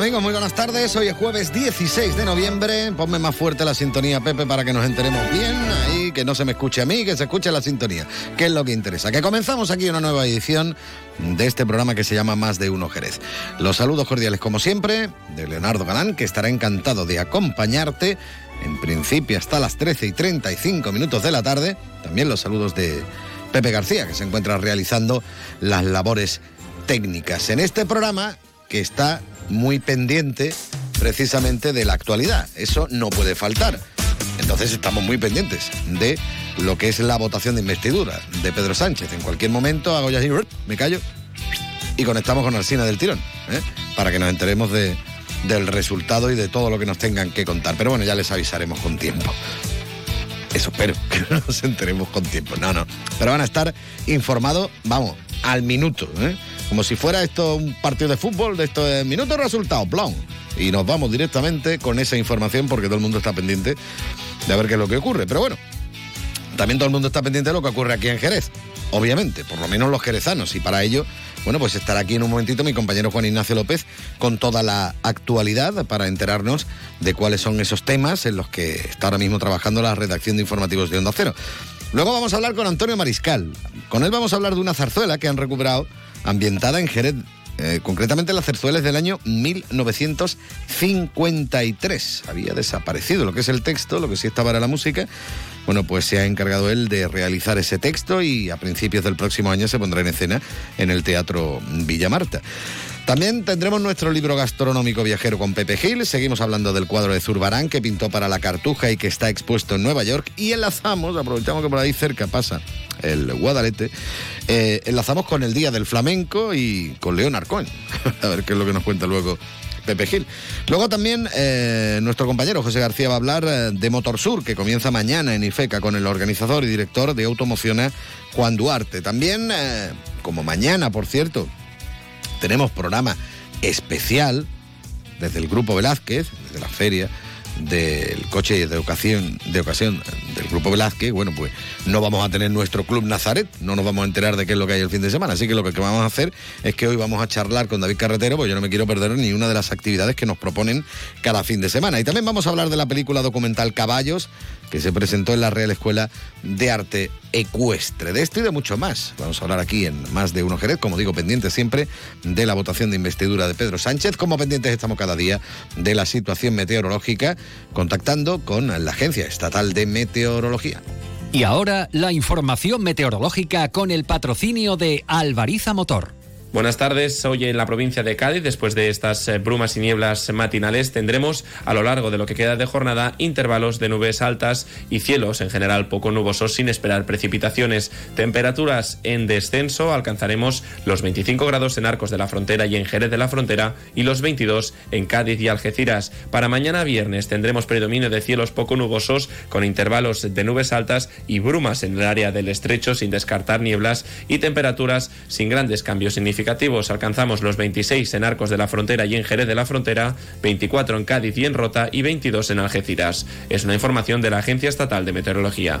Amigos? Muy buenas tardes. Hoy es jueves 16 de noviembre. Ponme más fuerte la sintonía, Pepe, para que nos enteremos bien. Ahí, que no se me escuche a mí, que se escuche la sintonía, que es lo que interesa. Que comenzamos aquí una nueva edición de este programa que se llama Más de Uno Jerez. Los saludos cordiales, como siempre, de Leonardo Galán, que estará encantado de acompañarte, en principio hasta las 13 y 35 minutos de la tarde. También los saludos de Pepe García, que se encuentra realizando las labores técnicas en este programa que está muy pendiente precisamente de la actualidad. Eso no puede faltar. Entonces estamos muy pendientes de lo que es la votación de investidura de Pedro Sánchez. En cualquier momento hago ya así, me callo y conectamos con Alcina del Tirón, ¿eh? para que nos enteremos de, del resultado y de todo lo que nos tengan que contar. Pero bueno, ya les avisaremos con tiempo. Eso espero, que no nos enteremos con tiempo. No, no. Pero van a estar informados, vamos, al minuto. ¿eh? Como si fuera esto un partido de fútbol, de esto de minuto resultado. Y nos vamos directamente con esa información porque todo el mundo está pendiente de ver qué es lo que ocurre. Pero bueno, también todo el mundo está pendiente de lo que ocurre aquí en Jerez. Obviamente, por lo menos los jerezanos. Y para ello, bueno, pues estará aquí en un momentito mi compañero Juan Ignacio López con toda la actualidad para enterarnos de cuáles son esos temas en los que está ahora mismo trabajando la redacción de informativos de Onda Cero. Luego vamos a hablar con Antonio Mariscal. Con él vamos a hablar de una zarzuela que han recuperado ambientada en Jerez, eh, concretamente la zarzuela es del año 1953. Había desaparecido lo que es el texto, lo que sí estaba era la música. Bueno, pues se ha encargado él de realizar ese texto y a principios del próximo año se pondrá en escena en el Teatro Villa Marta. También tendremos nuestro libro gastronómico viajero con Pepe Gil. Seguimos hablando del cuadro de Zurbarán que pintó para la Cartuja y que está expuesto en Nueva York. Y enlazamos, aprovechamos que por ahí cerca pasa el Guadalete, eh, enlazamos con el Día del Flamenco y con León Arcoin. A ver qué es lo que nos cuenta luego Pepe Gil. Luego también eh, nuestro compañero José García va a hablar eh, de Motor Sur, que comienza mañana en IFECA con el organizador y director de Automociona, Juan Duarte. También, como mañana, por cierto, tenemos programa especial desde el Grupo Velázquez, desde la feria del coche de ocasión, de ocasión del Grupo Velázquez, bueno, pues no vamos a tener nuestro Club Nazaret, no nos vamos a enterar de qué es lo que hay el fin de semana. Así que lo que vamos a hacer es que hoy vamos a charlar con David Carretero, pues yo no me quiero perder ni una de las actividades que nos proponen cada fin de semana. Y también vamos a hablar de la película documental Caballos, que se presentó en la Real Escuela de Arte Ecuestre. De esto y de mucho más. Vamos a hablar aquí en Más de Uno Jerez, como digo, pendientes siempre de la votación de investidura de Pedro Sánchez, como pendientes estamos cada día de la situación meteorológica, contactando con la Agencia Estatal de Meteorología. Y ahora la información meteorológica con el patrocinio de Alvariza Motor. Buenas tardes. Hoy en la provincia de Cádiz, después de estas eh, brumas y nieblas matinales, tendremos a lo largo de lo que queda de jornada intervalos de nubes altas y cielos en general poco nubosos sin esperar precipitaciones. Temperaturas en descenso, alcanzaremos los 25 grados en Arcos de la Frontera y en Jerez de la Frontera y los 22 en Cádiz y Algeciras. Para mañana viernes tendremos predominio de cielos poco nubosos con intervalos de nubes altas y brumas en el área del estrecho sin descartar nieblas y temperaturas sin grandes cambios significativos alcanzamos los 26 en Arcos de la Frontera y en Jerez de la Frontera, 24 en Cádiz y en Rota y 22 en Algeciras. Es una información de la Agencia Estatal de Meteorología.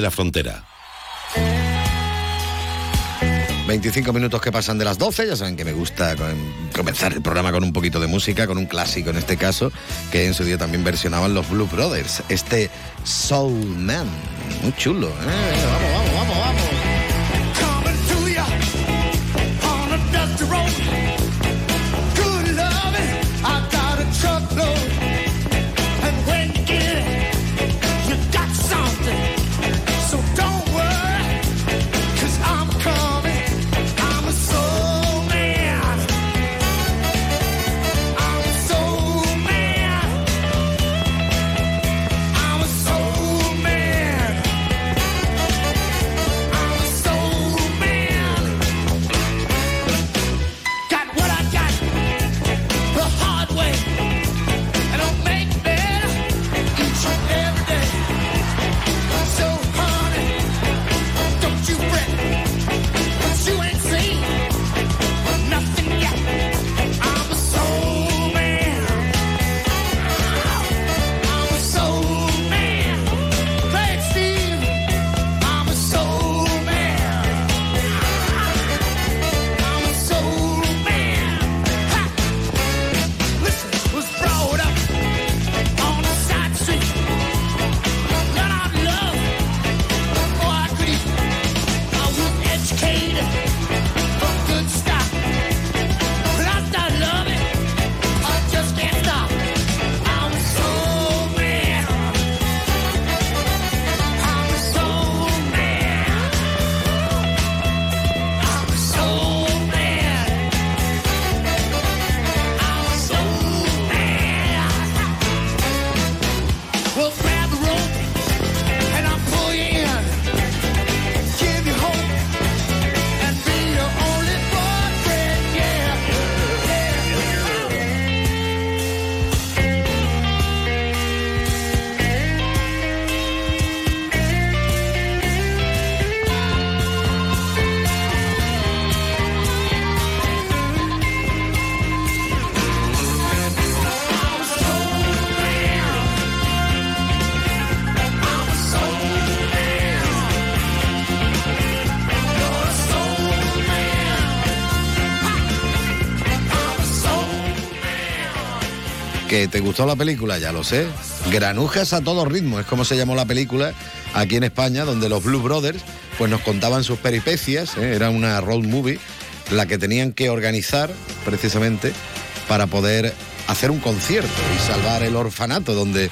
la Frontera. 25 minutos que pasan de las 12, ya saben que me gusta comenzar el programa con un poquito de música, con un clásico en este caso, que en su día también versionaban los Blue Brothers, este Soul Man, muy chulo, ¿eh? vamos, vamos, vamos. Te gustó la película, ya lo sé. Granujas a todo ritmo, es como se llamó la película aquí en España, donde los Blue Brothers pues nos contaban sus peripecias, ¿eh? era una road movie, la que tenían que organizar precisamente para poder hacer un concierto y salvar el orfanato donde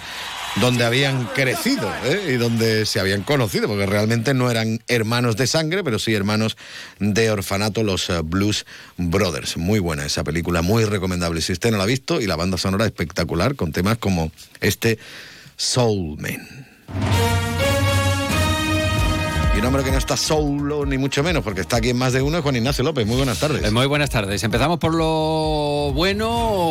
donde habían crecido ¿eh? y donde se habían conocido, porque realmente no eran hermanos de sangre, pero sí hermanos de orfanato, los eh, Blues Brothers. Muy buena esa película, muy recomendable si usted no la ha visto, y la banda sonora espectacular, con temas como este Soul Man. Y un hombre que no está solo, ni mucho menos, porque está aquí en más de uno, es Juan Ignacio López. Muy buenas tardes. Eh, muy buenas tardes. ¿Empezamos por lo bueno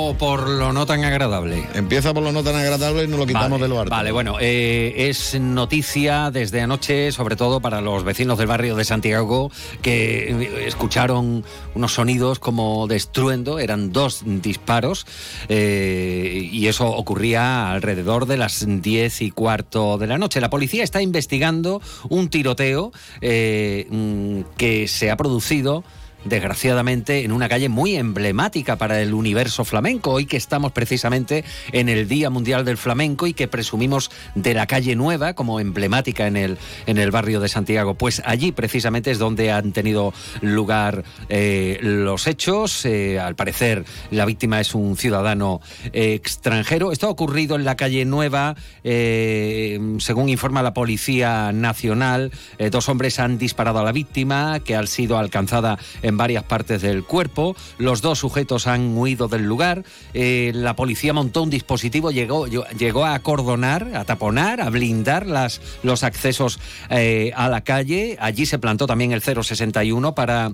o por lo no tan agradable? Empieza por lo no tan agradable y nos lo quitamos de lo harto. Vale, bueno, eh, es noticia desde anoche, sobre todo para los vecinos del barrio de Santiago, que eh, escucharon unos sonidos como destruendo, eran dos disparos, y eso ocurría alrededor de las diez y cuarto de la noche. La policía está investigando un tiroteo eh, mm, que se ha producido desgraciadamente, en una calle muy emblemática para el universo flamenco. Hoy que estamos precisamente en el Día Mundial del Flamenco y que presumimos de la calle Nueva como emblemática en el, en el barrio de Santiago. Pues allí precisamente es donde han tenido lugar eh, los hechos. Eh, al parecer, la víctima es un ciudadano extranjero. Esto ha ocurrido en la calle Nueva, eh, según informa la Policía Nacional. dos hombres han disparado a la víctima, que ha sido alcanzada varias partes del cuerpo. Los dos sujetos han huido del lugar. Eh, la policía montó un dispositivo, llegó, llegó a acordonar, a taponar, a blindar las, los accesos eh, a la calle. Allí se plantó también el 061 para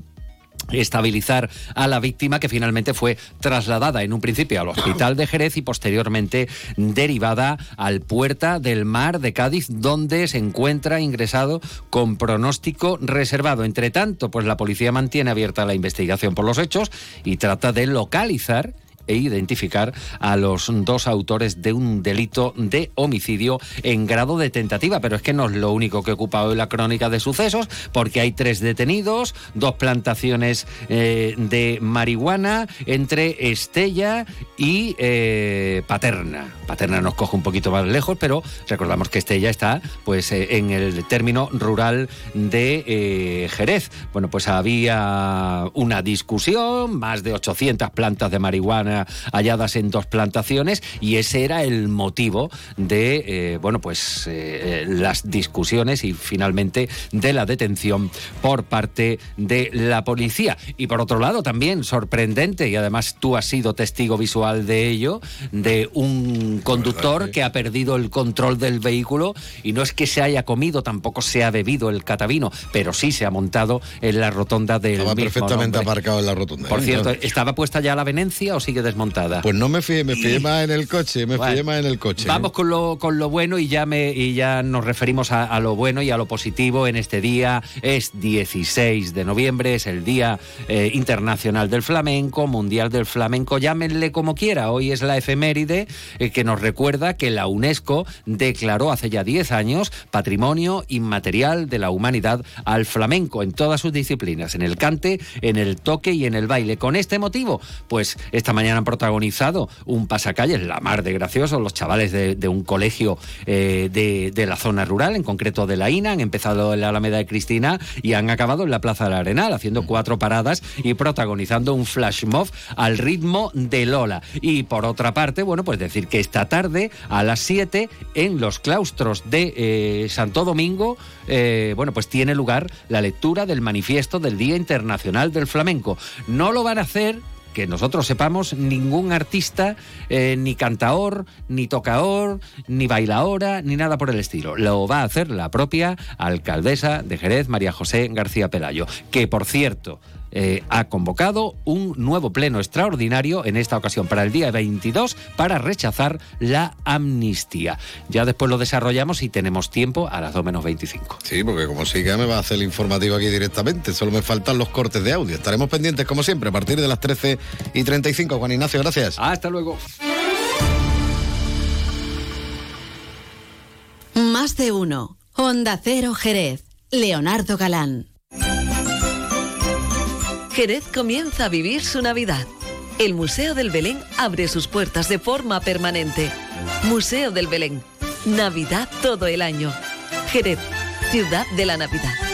estabilizar a la víctima que finalmente fue trasladada en un principio al hospital de Jerez y posteriormente derivada al Puerta del Mar de Cádiz donde se encuentra ingresado con pronóstico reservado. Entre tanto, pues la policía mantiene abierta la investigación por los hechos y trata de localizar e identificar a los dos autores de un delito de homicidio en grado de tentativa. Pero es que no es lo único que ocupa hoy la crónica de sucesos, porque hay tres detenidos, dos plantaciones eh, de marihuana entre Estella y eh, Paterna. Paterna nos coge un poquito más lejos, pero recordamos que Estella está pues eh, en el término rural de Jerez. Bueno, pues había una discusión, más de 800 plantas de marihuana halladas en dos plantaciones y ese era el motivo de, eh, bueno, pues eh, las discusiones y finalmente de la detención por parte de la policía. Y por otro lado, también sorprendente, y además tú has sido testigo visual de ello, de un conductor que ha perdido el control del vehículo y no es que se haya comido, tampoco se ha bebido el catavino, pero sí se ha montado en la rotonda del Estaba mismo perfectamente nombre. aparcado en la rotonda. Por ¿eh? cierto. ¿estaba puesta ya la venencia o sigue desmontada? Pues no me fijé, me fijé más en el coche, me Bueno, fijé más en el coche. ¿eh? Vamos con lo, con lo bueno y ya, me, y ya nos referimos a, a lo bueno y a lo positivo en este día. Es 16 de noviembre, es el Día eh, Internacional del Flamenco, Mundial del Flamenco, llámenle como quiera. Hoy es la efeméride eh, que nos recuerda que la UNESCO declaró hace ya 10 años Patrimonio Inmaterial de la Humanidad al flamenco en todas sus disciplinas, en el cante, en el toque y en el baile. Con este motivo, pues esta mañana han protagonizado un pasacalles, la mar de gracioso, los chavales de, de un colegio eh, de, de la zona rural, en concreto de la INA, han empezado en la Alameda de Cristina y han acabado en la Plaza del Arenal, haciendo cuatro paradas y protagonizando un flash mob al ritmo de Lola. Y por otra parte, bueno, pues decir que esta tarde a las 7 en los claustros de eh, Santo Domingo, eh, bueno, pues tiene lugar la lectura del manifiesto del Día Internacional del Flamenco. No lo van a hacer que nosotros sepamos ningún artista, eh, ni cantaor, ni tocaor, ni bailaora, ni nada por el estilo. Lo va a hacer la propia alcaldesa de Jerez, María José García Pelayo, que por cierto eh, ha convocado un nuevo pleno extraordinario en esta ocasión para el día 22 para rechazar la amnistía. Ya después lo desarrollamos y tenemos tiempo a las 2 menos 25. Sí, porque como siga me va a hacer el informativo aquí directamente. Solo me faltan los cortes de audio. Estaremos pendientes, como siempre, a partir de las 13 y 35. Juan Ignacio, gracias. Hasta luego. Más de uno. Onda Cero Jerez. Leonardo Galán. Jerez comienza a vivir su Navidad. El Museo del Belén abre sus puertas de forma permanente. Museo del Belén. Navidad todo el año. Jerez, ciudad de la Navidad.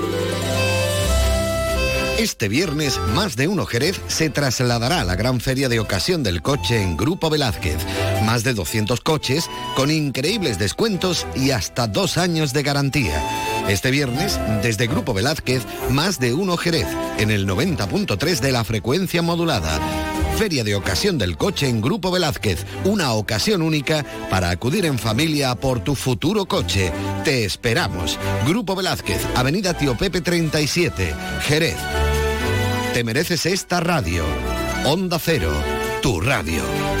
Este viernes, más de uno Jerez se trasladará a la gran feria de ocasión del coche en Grupo Velázquez. Más de 200 coches con increíbles descuentos y hasta dos años de garantía. Este viernes, desde Grupo Velázquez, más de uno Jerez, en el 90.3 de la frecuencia modulada. Feria de ocasión del coche en Grupo Velázquez, una ocasión única para acudir en familia por tu futuro coche. Te esperamos. Grupo Velázquez, Avenida Tío Pepe 37, Jerez. Te mereces esta radio. Onda Cero, tu radio.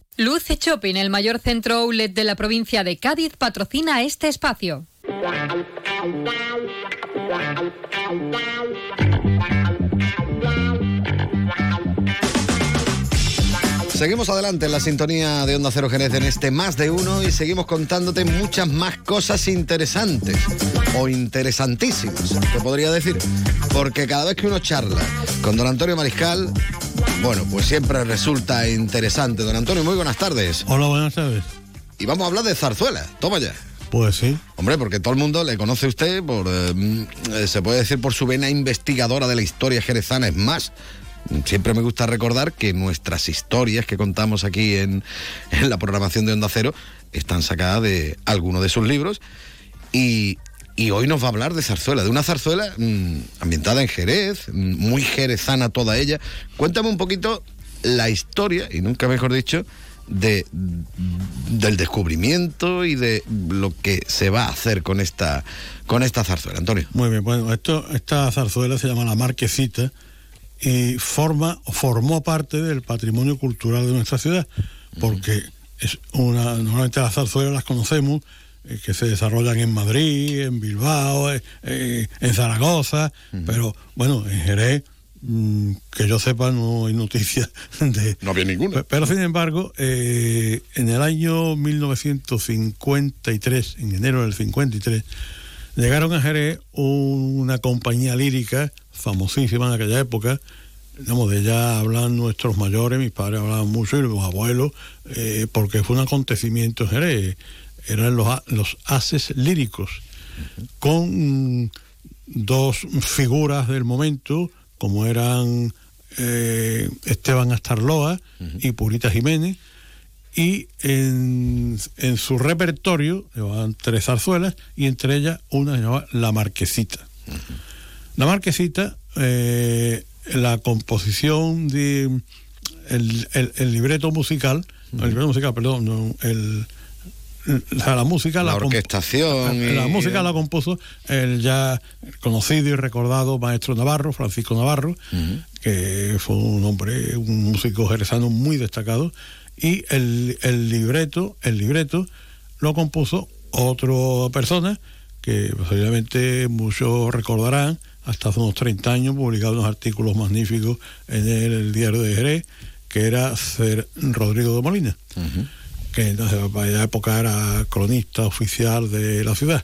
Luce Shopping, el mayor centro outlet de la provincia de Cádiz, patrocina este espacio. Seguimos adelante en la sintonía de Onda Cero Jerez en este más de uno y seguimos contándote muchas más cosas interesantes o interesantísimas, te podría decir. Porque cada vez que uno charla con don Antonio Mariscal, bueno, pues siempre resulta interesante. Don Antonio, muy buenas tardes. Hola, buenas tardes. y vamos a hablar de zarzuela. Toma ya. Pues sí. Hombre, porque todo el mundo le conoce a usted por, eh, mm, se puede decir, por su vena investigadora de la historia jerezana. Es más, siempre me gusta recordar que nuestras historias que contamos aquí en, en la programación de Onda Cero están sacadas de alguno de sus libros. Y, y hoy nos va a hablar de zarzuela, de una zarzuela mm, ambientada en Jerez, mm, muy jerezana toda ella. Cuéntame un poquito la historia, y nunca mejor dicho, de, del descubrimiento y de lo que se va a hacer con esta, con esta zarzuela. Antonio. Muy bien, bueno, esto, esta zarzuela se llama La Marquesita y forma, formó parte del patrimonio cultural de nuestra ciudad, porque es una, normalmente las zarzuelas las conocemos que se desarrollan en Madrid, en Bilbao, eh, eh, en Zaragoza, pero bueno, en Jerez, mm, que yo sepa, no hay noticias de... No había ninguna. Pero sin embargo, en el año 1953, en enero del 53, llegaron a Jerez una compañía lírica famosísima en aquella época, digamos, de ella hablan nuestros mayores, mis padres hablaban mucho y los abuelos, porque fue un acontecimiento en Jerez eran los, los haces líricos, con dos figuras del momento, como eran eh, Esteban Astarloa y Purita Jiménez, y en, su repertorio llevaban tres zarzuelas y entre ellas una se llamaba La Marquesita. La Marquesita, eh, la composición de el, libreto musical, el libreto musical, perdón, el, la, música la, orquestación la, música la compuso el ya conocido y recordado maestro Navarro Francisco Navarro que fue un hombre un músico jerezano muy destacado y el, el libreto el libreto lo compuso otra persona que posiblemente muchos recordarán hasta hace unos 30 años publicado unos artículos magníficos en el, diario de Jerez que era Ser Rodrigo de Molina que entonces para la época era cronista oficial de la ciudad.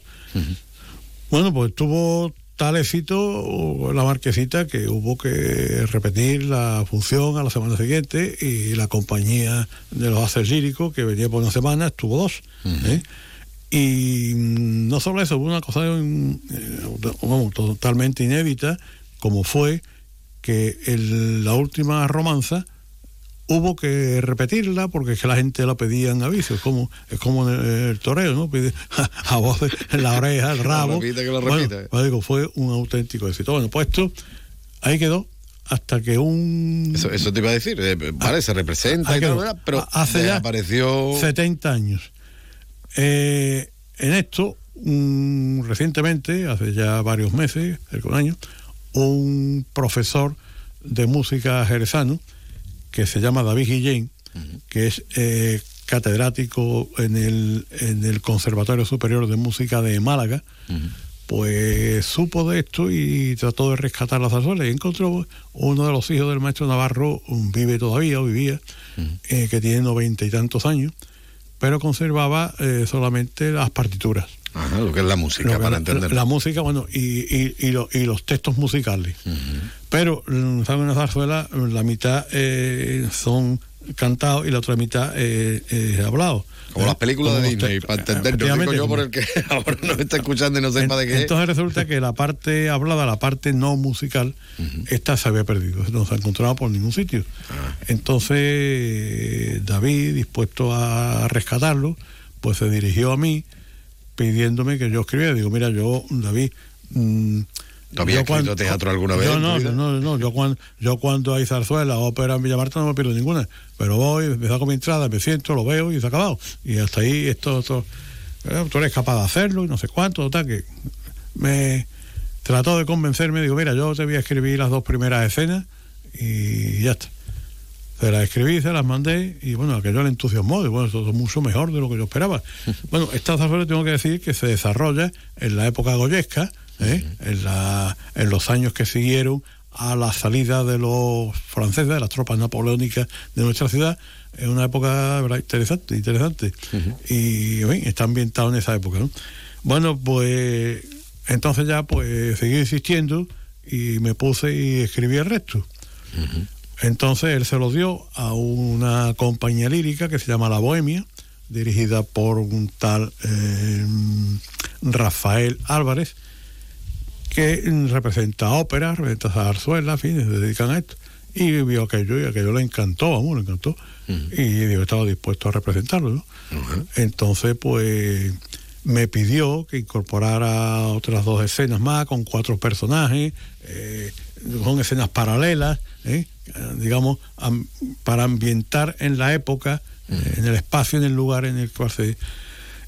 Bueno, pues tuvo tal éxito la marquesita que hubo que repetir la función a la semana siguiente y la compañía de los haces líricos que venía por una semana estuvo dos. ¿eh? Y no solo eso, hubo una cosa eh, totalmente inédita, como fue que la última romanza hubo que repetirla porque es que la gente la pedía en aviso, es como, es como en el, toreo, ¿no? Pide a, voz en la oreja, el rabo. que lo repita. Bueno, pues digo, fue un auténtico éxito. Bueno, pues esto ahí quedó hasta que un... Eso, te iba a decir, eh, vale, se representa y todo, pero hace ya apareció... 70 años. Eh, en esto, recientemente, hace ya varios meses, cerca de un año, un profesor de música jerezano, que se llama David Guillén, que es eh, catedrático en el, en el Conservatorio Superior de Música de Málaga, pues supo de esto y trató de rescatar las zarzuelas y encontró uno de los hijos del maestro Navarro, vive todavía o vivía, eh, que tiene noventa y tantos años, pero conservaba eh, solamente las partituras. Ajá, lo que es la música, para entender. La, música, bueno, y, y, los textos musicales. Pero, mm, ¿saben? Una zarzuela, la mitad eh, son cantados y la otra mitad eh, hablado. Como las películas de Disney, para entender. Yo digo yo por el que ahora no está escuchando y no sepa de qué Entonces resulta que la parte hablada, la parte no musical, esta se había perdido, no se ha encontrado por ningún sitio. Ah. Entonces, David, dispuesto a rescatarlo, pues se dirigió a mí pidiéndome que yo escribiera. Digo, mira, yo, David... Mmm, ¿Tú habías escrito teatro alguna vez? Yo no, no, no, yo cuando, yo cuando hay zarzuela, ópera en Villamarta no me pierdo ninguna, pero voy, me saco mi entrada, me siento, lo veo y se ha acabado. Y hasta ahí esto, esto eh, tú eres capaz de hacerlo y no sé cuánto, total, que me trató de convencerme, digo, mira, yo te voy a escribir las dos primeras escenas y ya está. Se las escribí, se las mandé y bueno, aquello le entusiasmó, y bueno, esto es mucho mejor de lo que yo esperaba. bueno, esta zarzuela tengo que decir que se desarrolla en la época goyesca, ¿eh? en, la, en los años que siguieron a la salida de los franceses, de las tropas napoleónicas de nuestra ciudad, en una época interesante, interesante. Y está ambientado en esa época. ¿no? Bueno, pues entonces ya pues seguí insistiendo y me puse y escribí el resto. Entonces él se lo dio a una compañía lírica que se llama La Bohemia, dirigida por un tal eh, Rafael Álvarez, que representa ópera, representa zarzuela, en fin, se dedican a esto. Y vio aquello y aquello le encantó, vamos, le encantó. Y digo, estaba dispuesto a representarlo, ¿no? Entonces, pues me pidió que incorporara otras dos escenas más con cuatro personajes, eh, con escenas paralelas, ¿eh? digamos, am- para ambientar en la época, en el espacio, en el lugar en el cual se...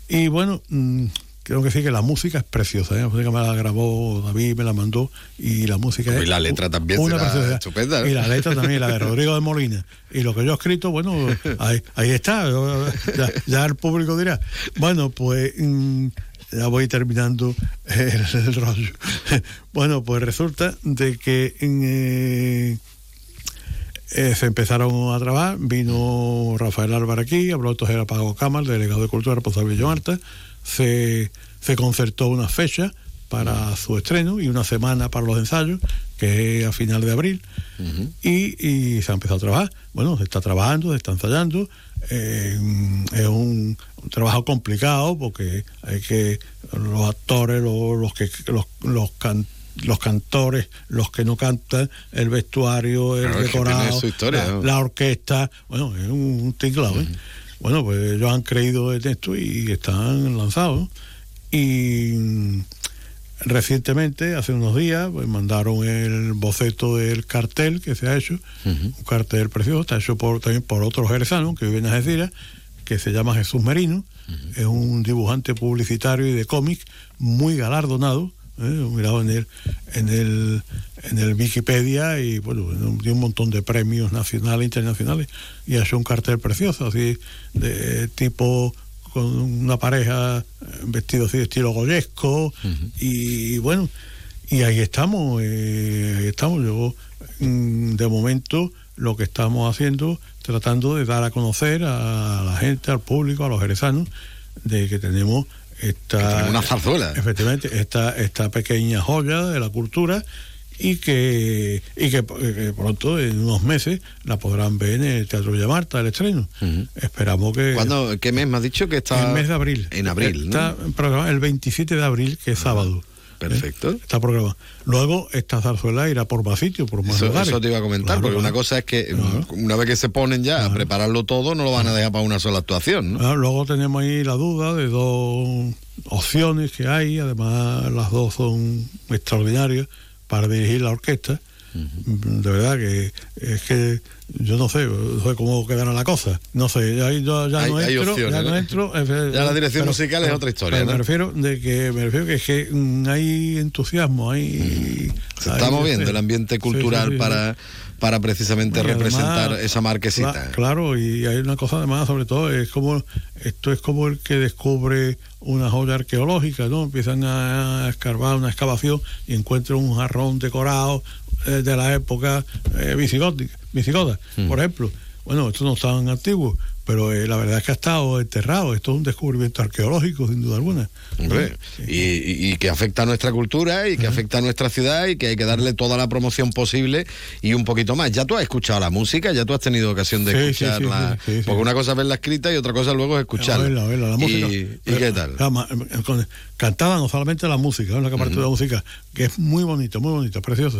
Y bueno, mm, creo que sí que la música es preciosa, ¿eh? la música me la grabó David, me la mandó, y la música es... Y la letra también una será preciosidad. estupenda, ¿no? Y la letra también, la de Rodrigo de Molina. Y lo que yo he escrito, bueno, ahí, ahí está, ya, ya el público dirá. Bueno, pues mm, ya voy terminando el, el rollo. Bueno, pues resulta de que mm, eh, eh, se empezaron a trabajar, vino Rafael Álvarez aquí, habló entonces era Pago Cámara, el delegado de Cultura responsable de Marta, se, se concertó una fecha para su estreno y una semana para los ensayos, que es a final de abril, y, y se ha empezado a trabajar. Bueno, se está trabajando, se está ensayando, eh, es un, un trabajo complicado porque hay que los actores, los, los que los, los can- los cantores, los que no cantan, el vestuario, el Claro, decorado, historia, la, ¿no? la orquesta, bueno, es un, un tinglado, ¿eh? Bueno, pues ellos han creído en esto y están lanzados. Y recientemente, hace unos días, pues mandaron el boceto del cartel que se ha hecho, un cartel precioso, está hecho por, también por otro jerezano que vive en Algeciras, que se llama Jesús Merino, es un dibujante publicitario y de cómic muy galardonado, ¿eh? mirado en el, en el en el Wikipedia y bueno, tiene un montón de premios nacionales e internacionales. Y ha hecho un cartel precioso, así de tipo con una pareja eh, vestido así de estilo goyesco. Y bueno y ahí estamos eh, ahí estamos. Yo mm, de momento lo que estamos haciendo tratando de dar a conocer a la gente al público a los jerezanos de que tenemos esta una zarzuela. efectivamente esta esta pequeña joya de la cultura y que y que, que pronto en unos meses la podrán ver en el Teatro Villamarta el estreno esperamos que ¿Cuándo, ¿Qué mes me has dicho que está? el mes de abril. En abril, Está ¿no? programado el 27 de abril, que es sábado. Perfecto. ¿eh? Está programado. Luego esta zarzuela irá por más sitios, por más Eso, lugares. eso te iba a comentar, Claro, porque claro. una cosa es que mm, una vez que se ponen ya a prepararlo todo, no lo van a dejar para una sola actuación, ¿no? Luego tenemos ahí la duda de dos opciones que hay, además las dos son extraordinarias para dirigir la orquesta. De verdad que es que yo no sé, no sé cómo quedará la cosa. No sé, ya, ya, ya Hay- no entro, opciones, ya no ¿no? entro. eh, Ya la dirección pero- musical es otra historia. Me refiero de que me refiero que es que mm, hay entusiasmo, hay Se está hay- moviendo el ambiente cultural sí, sí, sí. para, para precisamente además, representar esa marquesita. cla- claro, y hay una cosa además, sobre todo, es como esto es como el que descubre una joya arqueológica, ¿no? Empiezan a escarbar una excavación y encuentran un jarrón decorado eh, de la época eh, visigótica, visigoda, por ejemplo. Bueno, esto no es tan antiguo, pero eh, la verdad es que ha estado enterrado. Esto es un descubrimiento arqueológico, sin duda alguna. Hombre, y, y- y que afecta a nuestra cultura y que afecta a nuestra ciudad y que hay que darle toda la promoción posible y un poquito más. Ya tú has escuchado la música, ya tú has tenido ocasión de Sí, escucharla. sí. Porque una cosa es verla escrita y otra cosa luego es escucharla. A verla, a verla, la música. ¿Y, qué tal? cantada no solamente la música, la parte de la música, que es muy bonita, muy bonita, preciosa.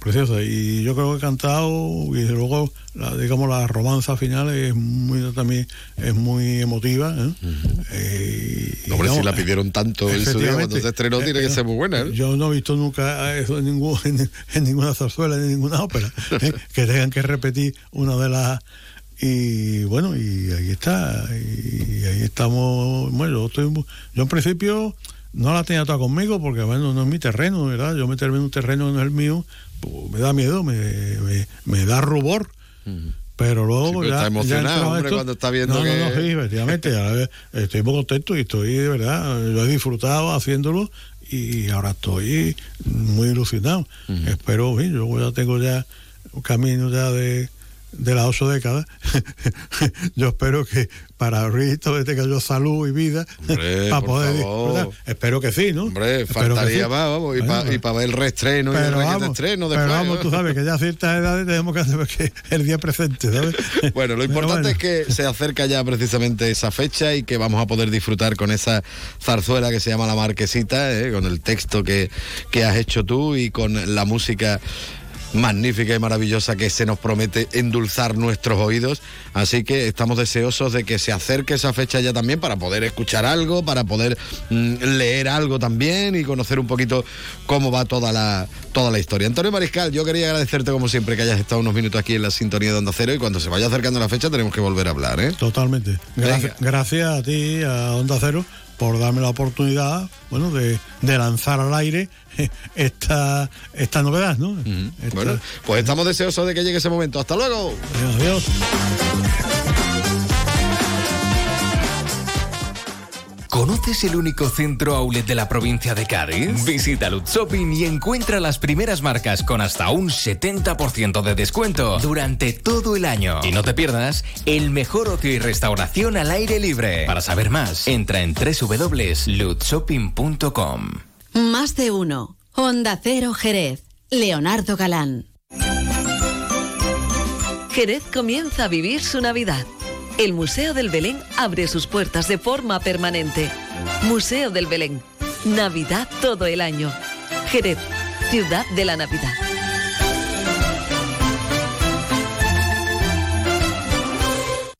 Preciosa. Y yo creo que he cantado, y luego, la, digamos, la romanza final es muy también es muy emotiva. ¿eh? Eh, y, Hombre, si la pidieron tanto su día cuando se estrenó, tiene que eh, ser muy buena. ¿eh? Yo no he visto nunca eso en, ningún, en, en ninguna zarzuela, ni en ninguna ópera, ¿eh? que tengan que repetir una de las... Y bueno, y ahí está, y ahí estamos. Bueno, yo, estoy, yo en principio no la tenía toda conmigo porque bueno, no es mi terreno, ¿verdad? Yo meterme en un terreno que no es el mío, pues, me da miedo, me, me, me da rubor. Pero luego Sí, pero ya, está ya emocionado, entrado hombre, esto- cuando está viendo no, que- No, no, sí, efectivamente. estoy muy contento y estoy, de verdad, lo he disfrutado haciéndolo y ahora estoy muy ilusionado. Espero, en fin, yo ya tengo ya un camino ya de, de las ocho décadas, yo espero que para Rito te cayó salud y vida Hombre, para poder favor. disfrutar. Espero que sí, ¿no? Hombre, Espero que faltaría sí. más, vamos, y Bueno, para ver el reestreno y el pero requete vamos, estreno pero después. vamos, ¿no? tú sabes que ya a ciertas edades tenemos que hacer que el día presente, ¿sabes? Bueno, lo importante bueno. es que se acerca ya precisamente esa fecha y que vamos a poder disfrutar con esa zarzuela que se llama La Marquesita, ¿eh? con el texto que, que has hecho tú y con la música magnífica y maravillosa que se nos promete endulzar nuestros oídos. Así que estamos deseosos de que se acerque esa fecha ya también para poder escuchar algo, para poder mm, leer algo también y conocer un poquito cómo va toda la, toda la historia. Antonio Mariscal, yo quería agradecerte como siempre que hayas estado unos minutos aquí en la sintonía de Onda Cero y cuando se vaya acercando la fecha tenemos que volver a hablar, ¿eh? Totalmente. Gracias, gracias a ti, a Onda Cero, por darme la oportunidad, bueno, de, de lanzar al aire esta, esta novedad, ¿no? Esta- Bueno, pues estamos deseosos de que llegue ese momento. Hasta luego. Adiós. ¿Conoces el único centro outlet de la provincia de Cádiz? Visita Lutz Shopping y encuentra las primeras marcas con hasta un 70% de descuento durante todo el año. Y no te pierdas el mejor ocio y restauración al aire libre. Para saber más, entra en www.lutzshopping.com. Más de uno. Onda Cero Jerez. Leonardo Galán. Jerez comienza a vivir su Navidad. El Museo del Belén abre sus puertas de forma permanente. Museo del Belén. Navidad todo el año. Jerez, ciudad de la Navidad.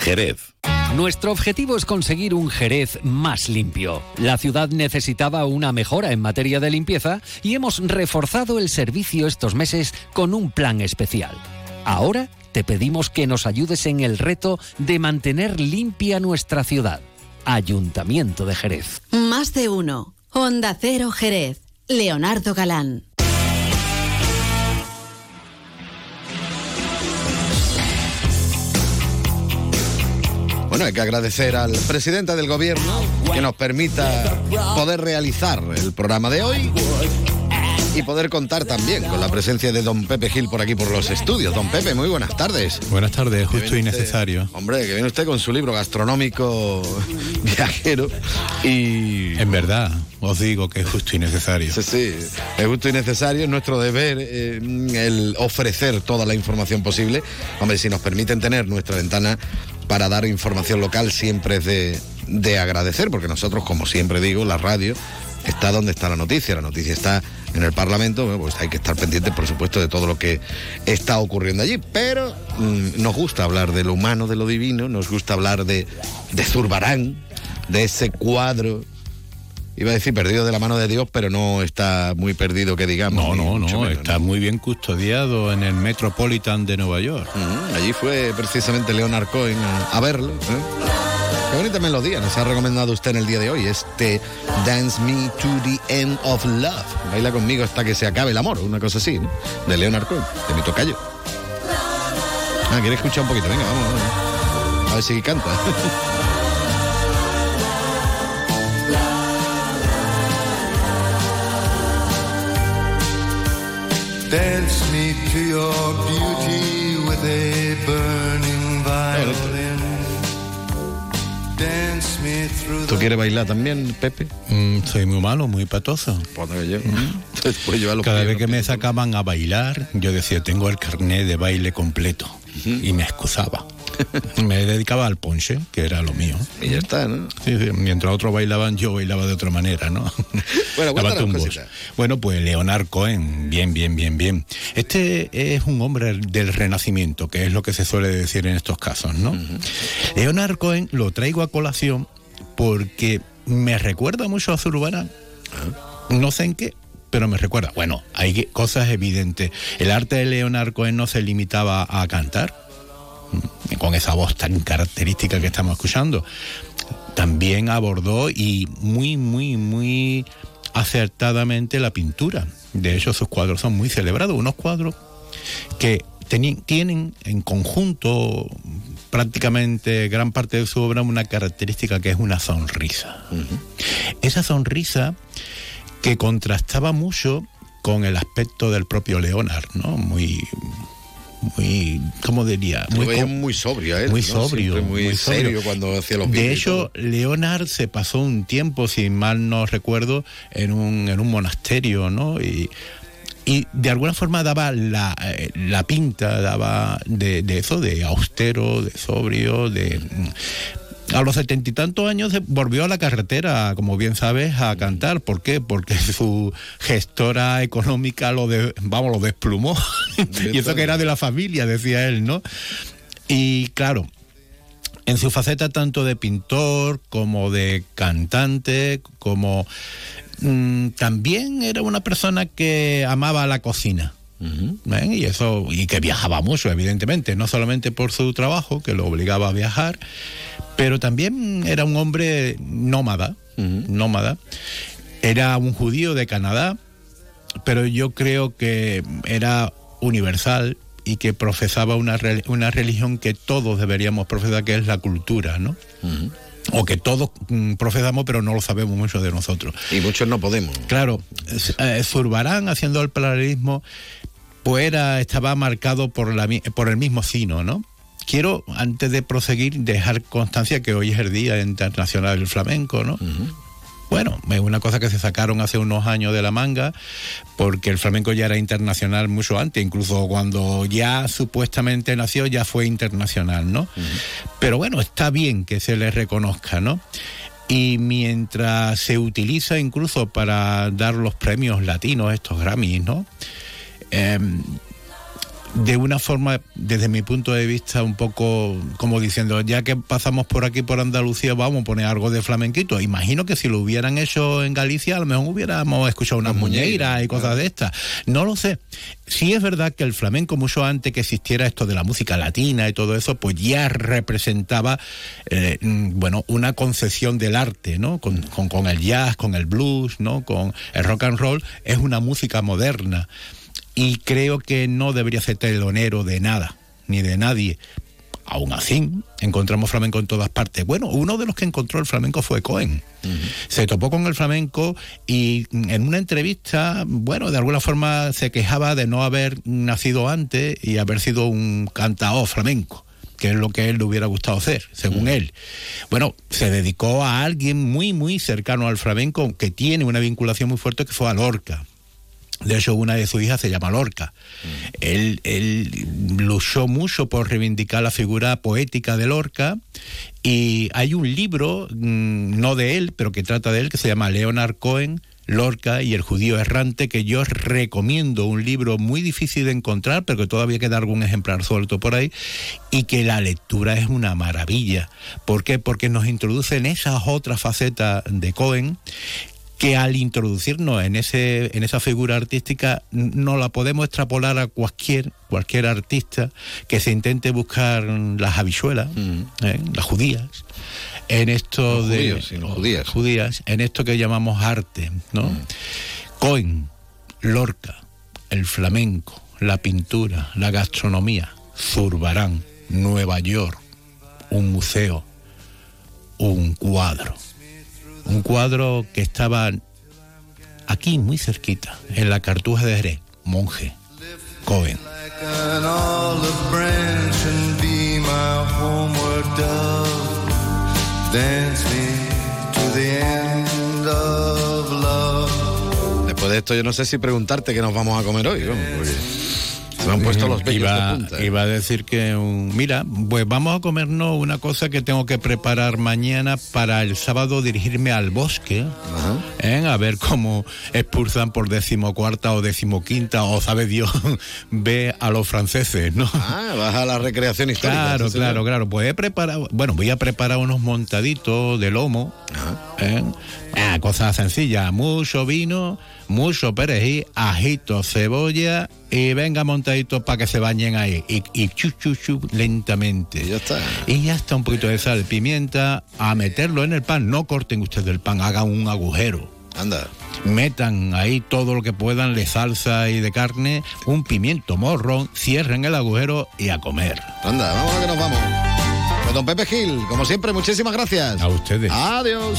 Jerez. Nuestro objetivo es conseguir un Jerez más limpio. La ciudad necesitaba una mejora en materia de limpieza y hemos reforzado el servicio estos meses con un plan especial. Ahora te pedimos que nos ayudes en el reto de mantener limpia nuestra ciudad. Ayuntamiento de Jerez. Más de uno. Onda Cero Jerez. Leonardo Galán. Bueno, hay que agradecer al presidente del gobierno que nos permita poder realizar el programa de hoy y poder contar también con la presencia de don Pepe Gil por aquí por los estudios. Don Pepe, muy buenas tardes. Buenas tardes, justo y usted- necesario. Hombre, que viene usted con su libro gastronómico viajero y... En verdad, os digo que es justo y necesario. Sí, sí, es justo y necesario, es nuestro deber eh, el ofrecer toda la información posible. Hombre, si nos permiten tener nuestra ventana para dar información local siempre es de, de agradecer, porque nosotros, como siempre digo, la radio está donde está la noticia, la noticia está en el Parlamento, bueno, pues hay que estar pendientes, por supuesto, de todo lo que está ocurriendo allí, pero mm, nos gusta hablar de lo humano, de lo divino, nos gusta hablar de, de Zurbarán, de ese cuadro Iba a decir perdido de la mano de Dios, pero no está muy perdido que digamos. No, no, no, menos, está muy bien custodiado en el Metropolitan de Nueva York. Mm, allí fue precisamente Leonard Cohen a, a verlo. ¿eh? Qué bonita melodía nos ha recomendado usted en el día de hoy. Este Dance Me to the End of Love. Baila conmigo hasta que se acabe el amor, una cosa así, ¿no? de Leonard Cohen, de mi tocayo. Ah, ¿quiere escuchar un poquito? Venga, vamos, vamos. A ver si canta. Dance me to your beauty with a burning violin. ¿Tú quieres bailar también, Pepe? Mm, soy muy malo, muy patoso. Yo. Los Cada pies, vez que me sacaban a bailar, yo decía, tengo el carnet de baile completo. Y me excusaba. me dedicaba al ponche, que era lo mío. Y ya está, ¿no? Sí, sí, Mientras otros bailaban, yo bailaba de otra manera, ¿no? Bueno. Bueno, pues Leonard Cohen, bien, bien, bien, bien. Este es un hombre del renacimiento, que es lo que se suele decir en estos casos, ¿no? Leonard Cohen lo traigo a colación porque me recuerda mucho a Zurbarán. No sé en qué, pero me recuerda. Bueno, hay cosas evidentes. El arte de Leonard Cohen no se limitaba a cantar, mm, con esa voz tan característica que estamos escuchando. también abordó y muy, muy, muy acertadamente la pintura. De hecho, sus cuadros son muy celebrados, unos cuadros que tienen en conjunto prácticamente gran parte de su obra una característica que es una sonrisa. Esa sonrisa que contrastaba mucho con el aspecto del propio Leonard, ¿no? Muy muy, ¿cómo diría? Lo com- muy sobrio él, muy ¿no? sobrio, muy muy sobrio. serio cuando hacía los De hecho, Leonard se pasó un tiempo, si mal no recuerdo, en un, en un monasterio, ¿no? Y, y de alguna forma daba la, eh, la pinta, daba de, de eso, de austero, de sobrio, de... A los setenta y tantos años volvió a la carretera, como bien sabes, a cantar. ¿Por qué? Porque su gestora económica lo de, vamos, lo desplumó. y eso que era de la familia, decía él, ¿no? Y claro, en su faceta tanto de pintor como de cantante, como mm, también era una persona que amaba la cocina. Y eso, y que viajaba mucho, evidentemente, no solamente por su trabajo, que lo obligaba a viajar, pero también era un hombre nómada, nómada. Era un judío de Canadá, pero yo creo que era universal y que profesaba una, una religión que todos deberíamos profesar, que es la cultura, ¿no? O que todos mm, profesamos, pero no lo sabemos mucho de nosotros. Y muchos no podemos. Claro, eh, Zurbarán, haciendo el paralelismo, pues era, estaba marcado por, la, por el mismo sino, ¿no? Quiero, antes de proseguir, dejar constancia que hoy es el Día Internacional del Flamenco, ¿no? Bueno, es una cosa que se sacaron hace unos años de la manga, porque el flamenco ya era internacional mucho antes, incluso cuando ya supuestamente nació ya fue internacional, ¿no? Pero bueno, está bien que se le reconozca, ¿no? Y mientras se utiliza incluso para dar los premios latinos, estos Grammys, ¿no? Em, de una forma, desde mi punto de vista, un poco como diciendo, ya que pasamos por aquí, por Andalucía, vamos a poner algo de flamenquito. Imagino que si lo hubieran hecho en Galicia, a lo mejor hubiéramos escuchado unas muñeiras y cosas de estas. No lo sé. Sí es verdad que el flamenco, mucho antes que existiera esto de la música latina y todo eso, pues ya representaba, eh, mm, bueno, una concepción del arte, ¿no? Con, con, con el jazz, con el blues, ¿no? Con el rock and roll, es una música moderna y creo que no debería ser telonero de nada, ni de nadie. Aún así, encontramos flamenco en todas partes. Bueno, uno de los que encontró el flamenco fue Cohen. Se topó con el flamenco y en una entrevista, bueno, de alguna forma se quejaba de no haber nacido antes y haber sido un cantao flamenco que es lo que él le hubiera gustado hacer, según él. Bueno, se dedicó a alguien muy, muy cercano al flamenco, que tiene una vinculación muy fuerte, que fue a Lorca. De hecho, una de sus hijas se llama Lorca. Él, luchó mucho por reivindicar la figura poética de Lorca y hay un libro, mm, no de él, pero que trata de él, que se llama Leonard Cohen, Lorca y el judío errante, que yo recomiendo, un libro muy difícil de encontrar, pero que todavía queda algún ejemplar suelto por ahí, y que la lectura es una maravilla. ¿Por qué? Porque nos introduce en esas otras facetas de Cohen que al introducirnos en ese en esa figura artística no la podemos extrapolar a cualquier cualquier artista que se intente buscar las habichuelas ¿eh? las judías en esto Los de judíos, los judías. judías, en esto que llamamos arte no Cohen Lorca el flamenco la pintura la gastronomía Zurbarán Nueva York un museo un cuadro un cuadro que estaba aquí muy cerquita, en la Cartuja de Jerez, monje, Cohen. Después de esto, yo no sé si preguntarte qué nos vamos a comer hoy, se han puesto los vellos iba, de punta. ¿eh? iba a decir que, un- mira, pues vamos a comernos una cosa que tengo que preparar mañana para el sábado dirigirme al bosque, ¿eh? a ver cómo expulsan por decimocuarta o decimoquinta, o sabe Dios, ve a los franceses, ¿no? Ah, vas a la recreación histórica. Claro, sí, señor. claro, claro. Pues he preparado, bueno, voy a preparar unos montaditos de lomo, ¿eh? Ah, cosa sencilla, mucho vino, mucho perejil, ajito, cebolla y venga montadito para que se bañen ahí. Y, y chu, chu, chu, lentamente. ya está. Y ya está un poquito de sal, pimienta, a meterlo en el pan. No corten ustedes el pan, hagan un agujero. Anda. Metan ahí todo lo que puedan de salsa y de carne, un pimiento morrón, cierren el agujero y a comer. Anda, vamos a que nos vamos. Pues don Pepe Gil, como siempre, muchísimas gracias. A ustedes. Adiós.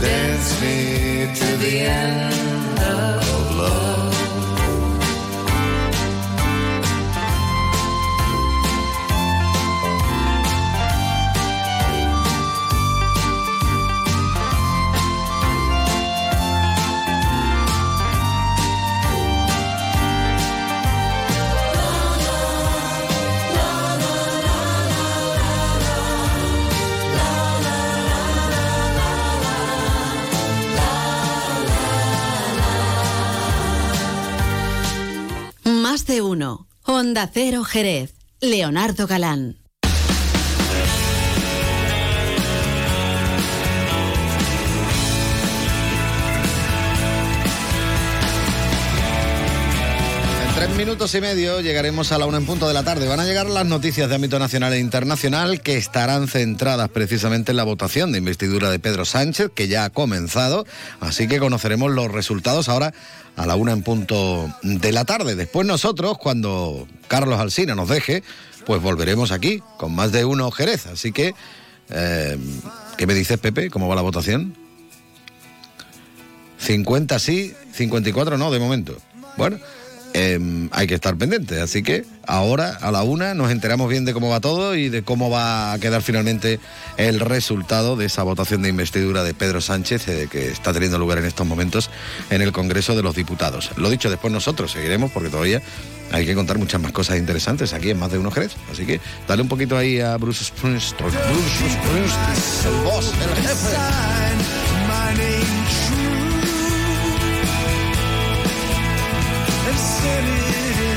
Dance me to the end de uno. Honda Cero Jerez. Leonardo Galán. Tres minutos y medio llegaremos a la una en punto de la tarde. Van a llegar las noticias de ámbito nacional e internacional que estarán centradas precisamente en la votación de investidura de Pedro Sánchez, que ya ha comenzado. Así que conoceremos los resultados ahora a la una en punto de la tarde. Después nosotros, cuando Carlos Alsina nos deje, pues volveremos aquí con más de uno Jerez. Así que, eh, ¿qué me dices, Pepe? ¿Cómo va la votación? 50 sí, 54 no, de momento. Bueno, eh, hay que estar pendientes. Así que ahora, a la una, nos enteramos bien de cómo va todo y de cómo va a quedar finalmente el resultado de esa votación de investidura de Pedro Sánchez, eh, que está teniendo lugar en estos momentos en el Congreso de los Diputados. Lo dicho, después nosotros seguiremos porque todavía hay que contar muchas más cosas interesantes aquí en Más de Uno Jerez. Así que dale un poquito ahí a Bruce Springsteen. Bruce Springsteen, el boss, el jefe. City.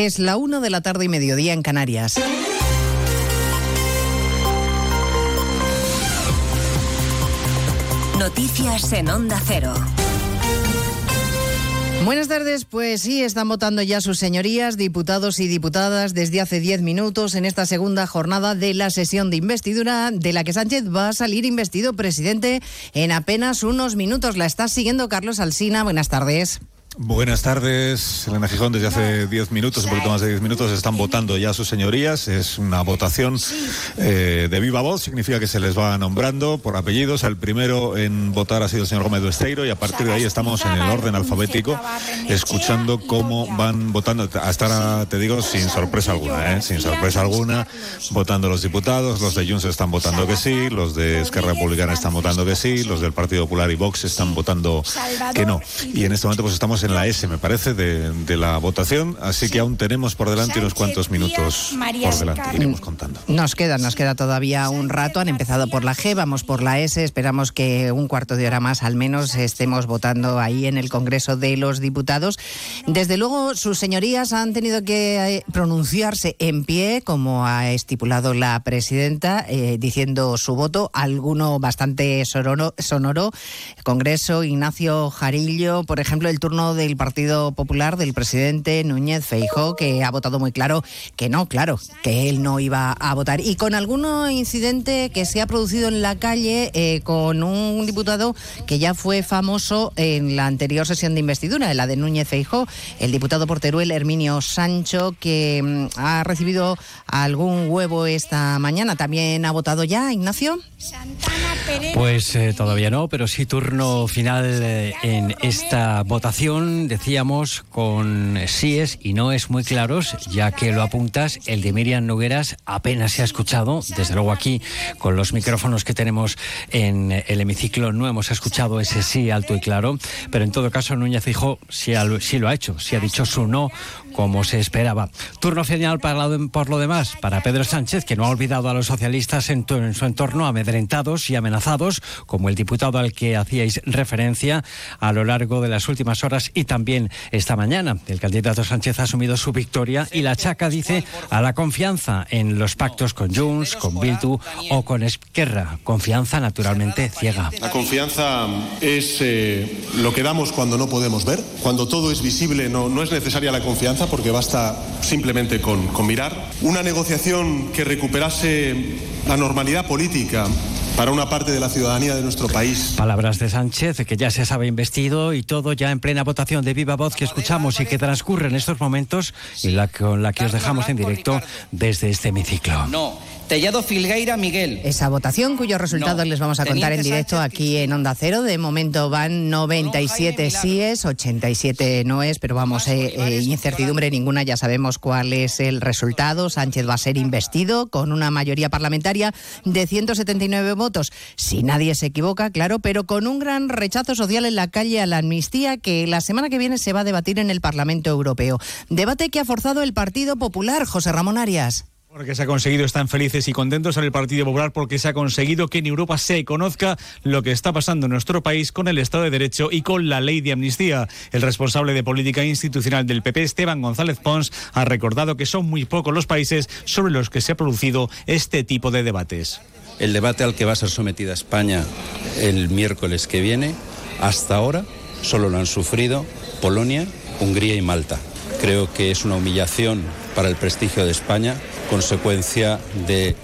Es la 1 de la tarde y mediodía en Canarias. Noticias en Onda Cero. Buenas tardes, pues sí, están votando ya sus señorías, diputados y diputadas, desde hace 10 minutos en esta segunda jornada de la sesión de investidura, de la que Sánchez va a salir investido presidente en apenas unos minutos. La está siguiendo Carlos Alsina. Buenas tardes. Buenas tardes, Elena Gijón. Desde hace 10 minutos, un poquito más de 10 minutos, están votando ya sus señorías. Es una votación eh, de viva voz, significa que se les va nombrando por apellidos. El primero en votar ha sido el señor Gómez Esteiro y a partir de ahí estamos en el orden alfabético, escuchando cómo van votando. Hasta ahora, te digo, sin sorpresa alguna, ¿eh? sin sorpresa alguna, votando los diputados. Los de Junts están votando que sí, los de Esquerra Republicana están votando que sí, los del Partido Popular y Vox están votando que no. Y en este momento pues estamos en la S, me parece, de, de la votación, así que aún tenemos por delante unos cuantos minutos por delante. Iremos contando. Nos queda, nos queda todavía un rato. Han empezado por la G, vamos por la S. Esperamos que un cuarto de hora más al menos estemos votando ahí en el Congreso de los Diputados. Desde luego, sus señorías han tenido que eh, pronunciarse en pie, como ha estipulado la presidenta, eh, diciendo su voto. Alguno bastante sonoro, sonoro. Congreso, Ignacio Jarillo, por ejemplo, el turno del Partido Popular del presidente Núñez Feijó, que ha votado muy claro que no, claro, que él no iba a votar. Y con algún incidente que se ha producido en la calle eh, con un diputado que ya fue famoso en la anterior sesión de investidura, la de Núñez Feijó, el diputado por Teruel, Herminio Sancho, que mm, ha recibido algún huevo esta mañana. ¿También ha votado ya, Ignacio? Pues eh, todavía no, pero sí turno final eh, en esta votación, decíamos, con síes y noes muy claros, ya que lo apuntas, el de Miriam Nogueras apenas se ha escuchado, desde luego aquí, con los micrófonos que tenemos en el hemiciclo, no hemos escuchado ese sí alto y claro, pero en todo caso Núñez Fijo sí, sí lo ha hecho, sí ha dicho su no como se esperaba. Turno final para lo- por lo demás, para Pedro Sánchez, que no ha olvidado a los socialistas en, en su entorno amedrentados y amenazados, como el diputado al que hacíais referencia a lo largo de las últimas horas y también esta mañana. El candidato Sánchez ha asumido su victoria y la chaca dice a la confianza en los pactos con Junts, con Bildu o con Esquerra. Confianza naturalmente ciega. La confianza es eh, lo que damos cuando no podemos ver. Cuando todo es visible no, no es necesaria la confianza porque basta simplemente con, con mirar. Una negociación que recuperase la normalidad política para una parte de la ciudadanía de nuestro país. Palabras de Sánchez, que ya se sabe investido y todo ya en plena votación de viva voz que escuchamos y que transcurre en estos momentos y la, con la que os dejamos en directo desde este hemiciclo. No. Tellado Filgueira Miguel. Esa votación cuyos resultados les vamos a contar en directo aquí en Onda Cero. De momento van 97 síes, 87 noes, pero vamos, eh, eh, incertidumbre ninguna, ya sabemos cuál es el resultado. Sánchez va a ser investido con una mayoría parlamentaria de 179 votos, si nadie se equivoca, claro, pero con un gran rechazo social en la calle a la amnistía que la semana que viene se va a debatir en el Parlamento Europeo. Debate que ha forzado el Partido Popular, José Ramón Arias. Porque se ha conseguido, están felices y contentos en el Partido Popular porque se ha conseguido que en Europa se conozca lo que está pasando en nuestro país con el Estado de Derecho y con la ley de amnistía. El responsable de política institucional del PP, Esteban González Pons, ha recordado que son muy pocos los países sobre los que se ha producido este tipo de debates. El debate al que va a ser sometida España el miércoles que viene, hasta ahora solo lo han sufrido Polonia, Hungría y Malta. Creo que es una humillación para el prestigio de España, consecuencia de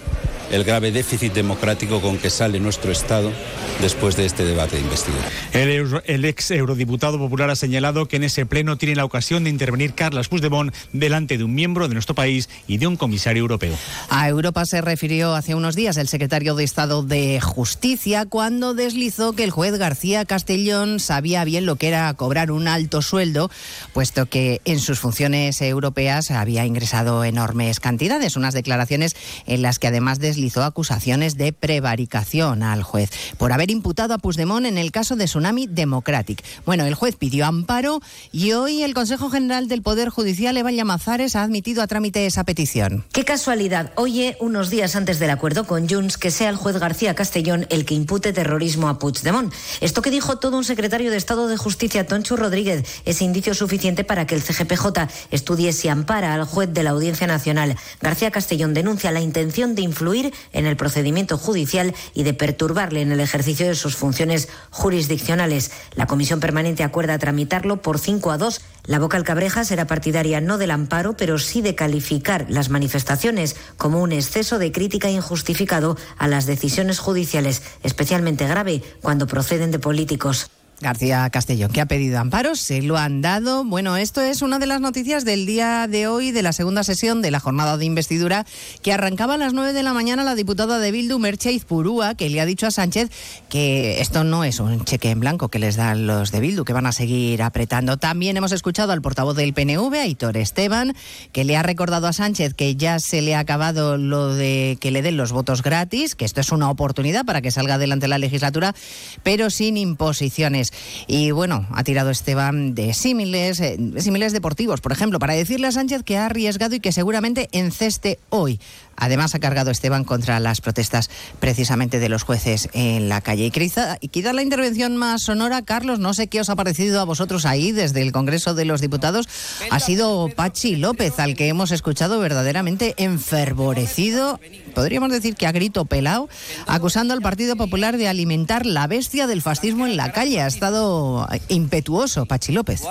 el grave déficit democrático con que sale nuestro Estado después de este debate de investidura. El, euro- el ex eurodiputado popular ha señalado que en ese pleno tiene la ocasión de intervenir Carles Puigdemont delante de un miembro de nuestro país y de un comisario europeo. A Europa se refirió hace unos días el secretario de Estado de Justicia cuando deslizó que el juez García Castellón sabía bien lo que era cobrar un alto sueldo, puesto que en sus funciones europeas había ingresado enormes cantidades. Unas declaraciones en las que además deslizó acusaciones de prevaricación al juez por haber imputado a Puigdemont en el caso de Tsunami Democratic. Bueno, el juez pidió amparo y hoy el Consejo General del Poder Judicial, Evan Llamazares, ha admitido a trámite esa petición. Qué casualidad, oye, unos días antes del acuerdo con Junts, que sea el juez García Castellón el que impute terrorismo a Puigdemont. Esto que dijo todo un secretario de Estado de Justicia, Tonchu Rodríguez, es indicio suficiente para que el CGPJ estudie si ampara al juez de la Audiencia Nacional. García Castellón denuncia la intención de influir en el procedimiento judicial y de perturbarle en el ejercicio de sus funciones jurisdiccionales. La Comisión Permanente acuerda tramitarlo por 5 a 2. La vocal Cabreja será partidaria no del amparo, pero sí de calificar las manifestaciones como un exceso de crítica injustificado a las decisiones judiciales, especialmente grave cuando proceden de políticos. García Castellón, que ha pedido amparo, se lo han dado. Bueno, esto es una de las noticias del día de hoy, de la segunda sesión de la jornada de investidura, que arrancaba a las 9 de la mañana la diputada de Bildu, Merche Izpurúa, que le ha dicho a Sánchez que esto no es un cheque en blanco que les dan los de Bildu, que van a seguir apretando. También hemos escuchado al portavoz del PNV, Aitor Esteban, que le ha recordado a Sánchez que ya se le ha acabado lo de que le den los votos gratis, que esto es una oportunidad para que salga adelante la legislatura, pero sin imposiciones. Y bueno, ha tirado Esteban de símiles, eh, símiles deportivos, por ejemplo, para decirle a Sánchez que ha arriesgado y que seguramente enceste hoy. Además, ha cargado Esteban contra las protestas precisamente de los jueces en la calle. Y quizá, y quizá la intervención más sonora, Carlos, no sé qué os ha parecido a vosotros ahí desde el Congreso de los Diputados, ha sido Pachi López, al que hemos escuchado verdaderamente enfervorecido, podríamos decir que a grito pelado, acusando al Partido Popular de alimentar la bestia del fascismo en la calle. Ha estado impetuoso Pachi López.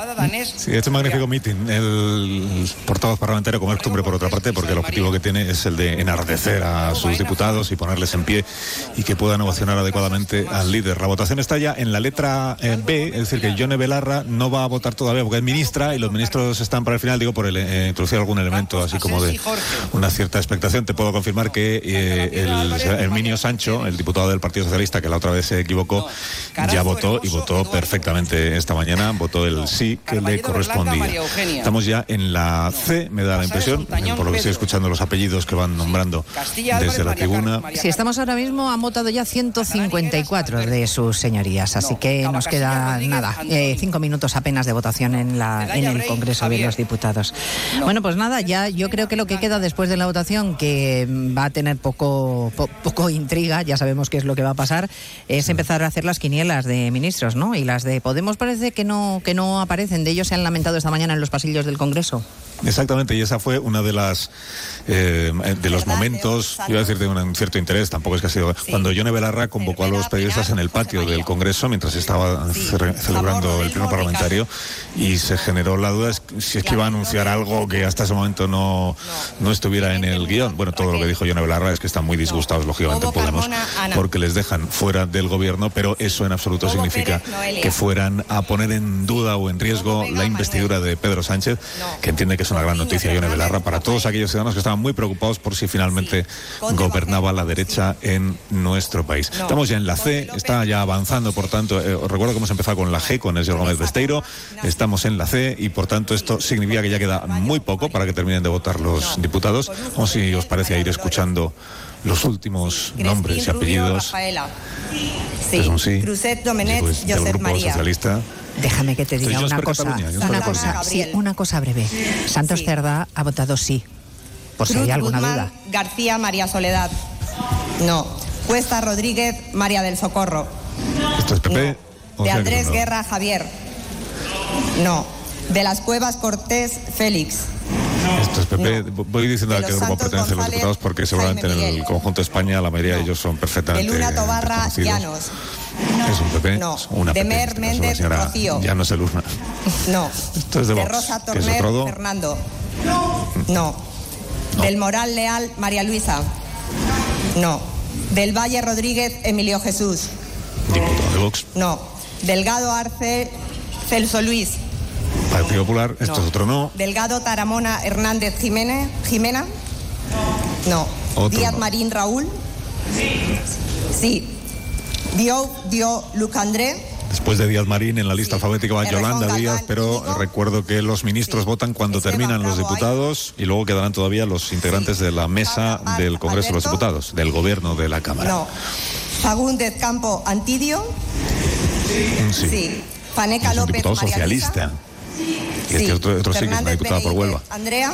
Sí, este magnífico mitin, el portavoz parlamentario como es costumbre por otra parte, porque el objetivo que tiene es el de enardecer a sus diputados y ponerles en pie y que puedan ovacionar adecuadamente al líder. La votación está ya en la letra eh, B, es decir, que Yone Belarra no va a votar todavía porque es ministra y los ministros están para el final, digo, por el, eh, introducir algún elemento así como de una cierta expectación. Te puedo confirmar que eh, el Herminio Sancho, el diputado del Partido Socialista, que la otra vez se equivocó, ya votó y votó perfectamente esta mañana, votó el sí que le correspondía. Estamos ya en la C, me da la impresión, por lo que estoy escuchando los apellidos que van nombrando desde la tribuna. Si estamos ahora mismo, han votado ya 154 de sus señorías, así que nos queda nada, eh, cinco minutos apenas de votación en, la, en el Congreso de los Diputados. Bueno, pues nada, ya yo creo que lo que queda después de la votación, que va a tener poco, po- poco intriga, ya sabemos qué es lo que va a pasar, es empezar a hacer las quinielas de ministros, ¿no? Y las de Podemos parece que no, que no aparecen, de ellos se han lamentado esta mañana en los pasillos del Congreso. Exactamente, y esa fue una de las eh, de los momentos, iba a decir de un cierto interés, tampoco es que ha sido cuando Yone Belarra convocó a los periodistas en el patio del Congreso mientras estaba ce- celebrando el pleno parlamentario y se generó la duda si es que iba a anunciar algo que hasta ese momento no, no. estuviera en el guion. Bueno, todo lo que dijo Yone Belarra es que están muy disgustados, lógicamente, en Podemos, porque les dejan fuera del gobierno, pero eso en absoluto significa que fueran a poner en duda o en riesgo la investidura de Pedro Sánchez, que entiende que es una gran noticia, Yone Belarra, para todos aquellos ciudadanos que estaban muy preocupados por si finalmente gobernaba la derecha en nuestro país. Estamos ya en la C, está ya avanzando, por tanto, eh, os recuerdo que hemos empezado con la G, con el señor Gómez Besteiro, estamos en la C y por tanto esto significa que ya queda muy poco para que terminen de votar los diputados. Vamos si os parece a ir escuchando los últimos nombres y apellidos. Sí, Es un sí. Cruzet Domenet, Josep Grupo María. Socialista. Déjame que te diga una cosa, Cataluña, una cosa, sí, una cosa breve. Santos Cerdá ha votado sí, por si hay Cruz alguna Guzmán, duda. García María Soledad. No. Cuesta Rodríguez María del Socorro. Esto es PP. o De Andrés no. Guerra Javier. No. De las Cuevas Cortés Félix. Esto es PP. Voy diciendo a De qué grupo pertenecen los diputados porque seguramente en el conjunto de España la mayoría de ellos son De perfectamente Luna Tobarra. Llanos. Es un PP, No. es una De Mer este Méndez la señora Rocío. Llanos de Luna. No. Esto es de de Vox, Rosa es Torner otro do. Fernando. No. Del Moral Leal María Luisa. No. Del Valle Rodríguez Emilio Jesús. Diputado de Vox. No. Delgado Arce Celso Luis. Partido Popular, esto es otro no. Delgado Taramona Hernández Jiménez. Jimena. No. Otro Díaz no. Marín Raúl. Sí. Dio, Dio Lucandré. Después de Díaz Marín en la lista alfabética va Yolanda Díaz, pero recuerdo que los ministros votan cuando terminan los diputados y luego quedarán todavía los integrantes de la mesa del Congreso de los. Diputados, del gobierno de la Cámara. No. Fagúndez Campo Antidio. Sí. Sí. Paneca López diputado Luisa. Y este otro, otro sí que es una diputada por Huelva, Andrea.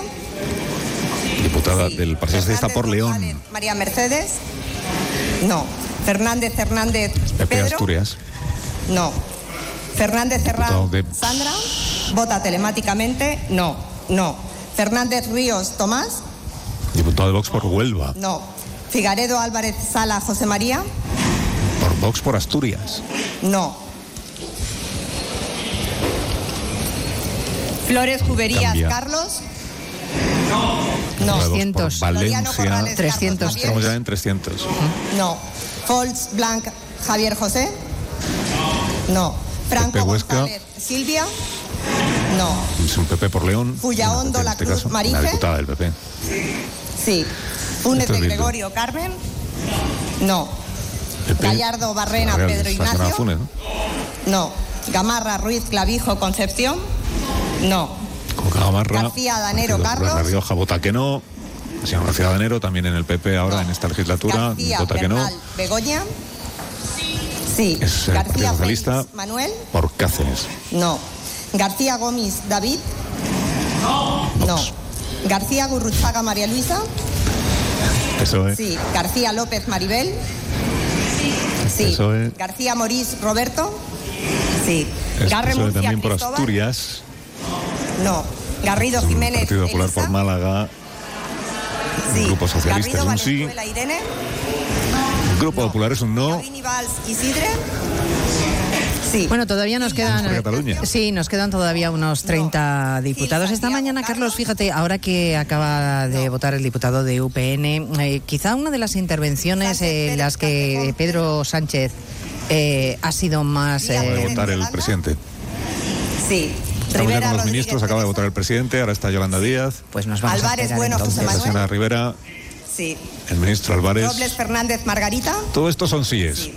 diputada del Partido Socialista por León, María Mercedes. No. Fernández Hernández PP Pedro. Asturias, No. Fernández de Sandra. Vota telemáticamente. No. No. Fernández Ríos Tomás. diputado de Vox por Huelva, No. Figaredo Álvarez Sala José María. por Vox por Asturias, No. Flores Juberías Cambia. Carlos. de Vox 300. por Floriano Valencia, Corrales, 300. Estamos ya en 300. No. Fols Blanc Javier José. No. Franco Pepe Huesca. González Silvia. No. Es un PP por León. Fullaondo en La este Cruz caso, Marife. Una diputada del PP. Sí. Funes de. Gregorio Carmen. No. PP. Gallardo Barrena Pedro Ignacio. Funes, ¿no? No. Gamarra Ruiz Clavijo Concepción. No. Con. García Danero Carlos. La Rioja vota que no. Señor García Danero también en el PP ahora en esta legislatura García vota que no. Begoña. Sí. Es el García Socialista Félix Manuel. por Cáceres. No. García Gómez David. No. García Gurruchaga María Luisa. Eso es. Sí. García López Maribel. Sí. Eso es. García Morís Roberto. Sí. Es Garre PSOE Murcia también por. Asturias. No. Garrido Jiménez Partido Popular Elisa. por Málaga. Sí. Grupo Socialista Garrido es un sí. Irene. Grupo Popular es un no. Rini Valls Isidre. Sí. Bueno, todavía nos quedan. Cataluña. Sí, nos quedan todavía unos 30 diputados. Esta mañana, Carlos, fíjate, ahora que acaba de votar el diputado de UPN, eh, quizá una de las intervenciones en las que Pedro Sánchez eh, ha sido más. Acaba de eh, votar el presidente. Sí. Estamos ya Rivera con los Rodríguez ministros, acaba de votar el presidente, ahora está Yolanda Díaz. Pues nos vamos a Álvarez, esperar bueno, entonces. José La Manuel. señora Rivera, Sí. el ministro Álvarez. Robles Fernández Margarita. Todo esto son síes.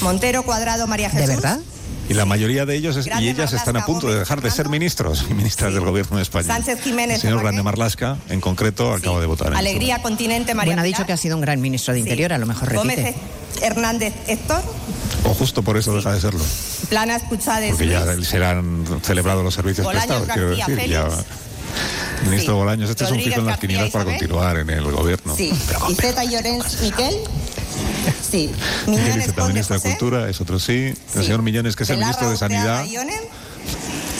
Montero Cuadrado María Jesús. ¿De verdad? Y la mayoría de ellos es- y ellas están a Marlaska, punto de dejar de ser ministros y ministras del gobierno de España. Sánchez Jiménez El señor. Grande Marlasca, en concreto, acaba de votar. en Alegría Continente María Bueno, ha dicho que ha sido un gran ministro de Interior, a lo mejor Gómez repite. Hernández Héctor. O justo por eso deja de serlo. Plana Escuchades Porque ya Luis. se han celebrado los servicios Bolaños prestados, quiero decir. Ya, ministro Bolaños, este es un fijo en las quinielas para continuar en el gobierno. Sí. Iseta Llorens Miquel. Sí. Iceta, Conde ministro de. Cultura, es otro sí. El señor Millones, que es el ministro de Sanidad.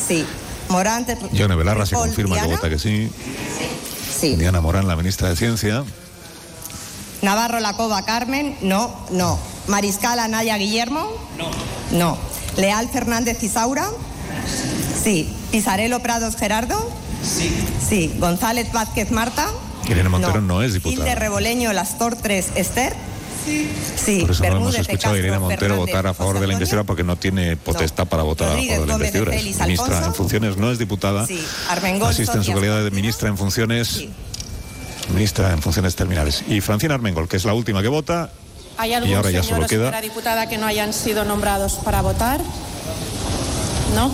Sí. Morán Yone Belarra se Ripoll confirma que vota que sí. Sí. Diana Morán, la ministra de Ciencia. Navarro Lacova Carmen. No, no. Mariscal Anaya Guillermo. No. No. Leal Fernández Isaura. Sí. Pizarelo Prados Gerardo. Sí. Sí. González Vázquez Marta. Irene Montero no, es Gil de diputada. Reboleño Las Tortres Esther. Sí. Por eso no hemos escuchado a Irene Montero Fernández, votar a favor de la investidura porque no tiene potestad para votar Rodríguez a favor de la de investidura. Es Félix ministra Alfonso. en funciones, no es diputada. Sí. Armengol Asiste en su calidad de ministra en funciones. Ministra en funciones terminales. Y Francina Armengol, que es la última que vota. ¿Hay Y algún ahora ya señor solo o queda- señora diputada que no hayan sido nombrados para votar? ¿No?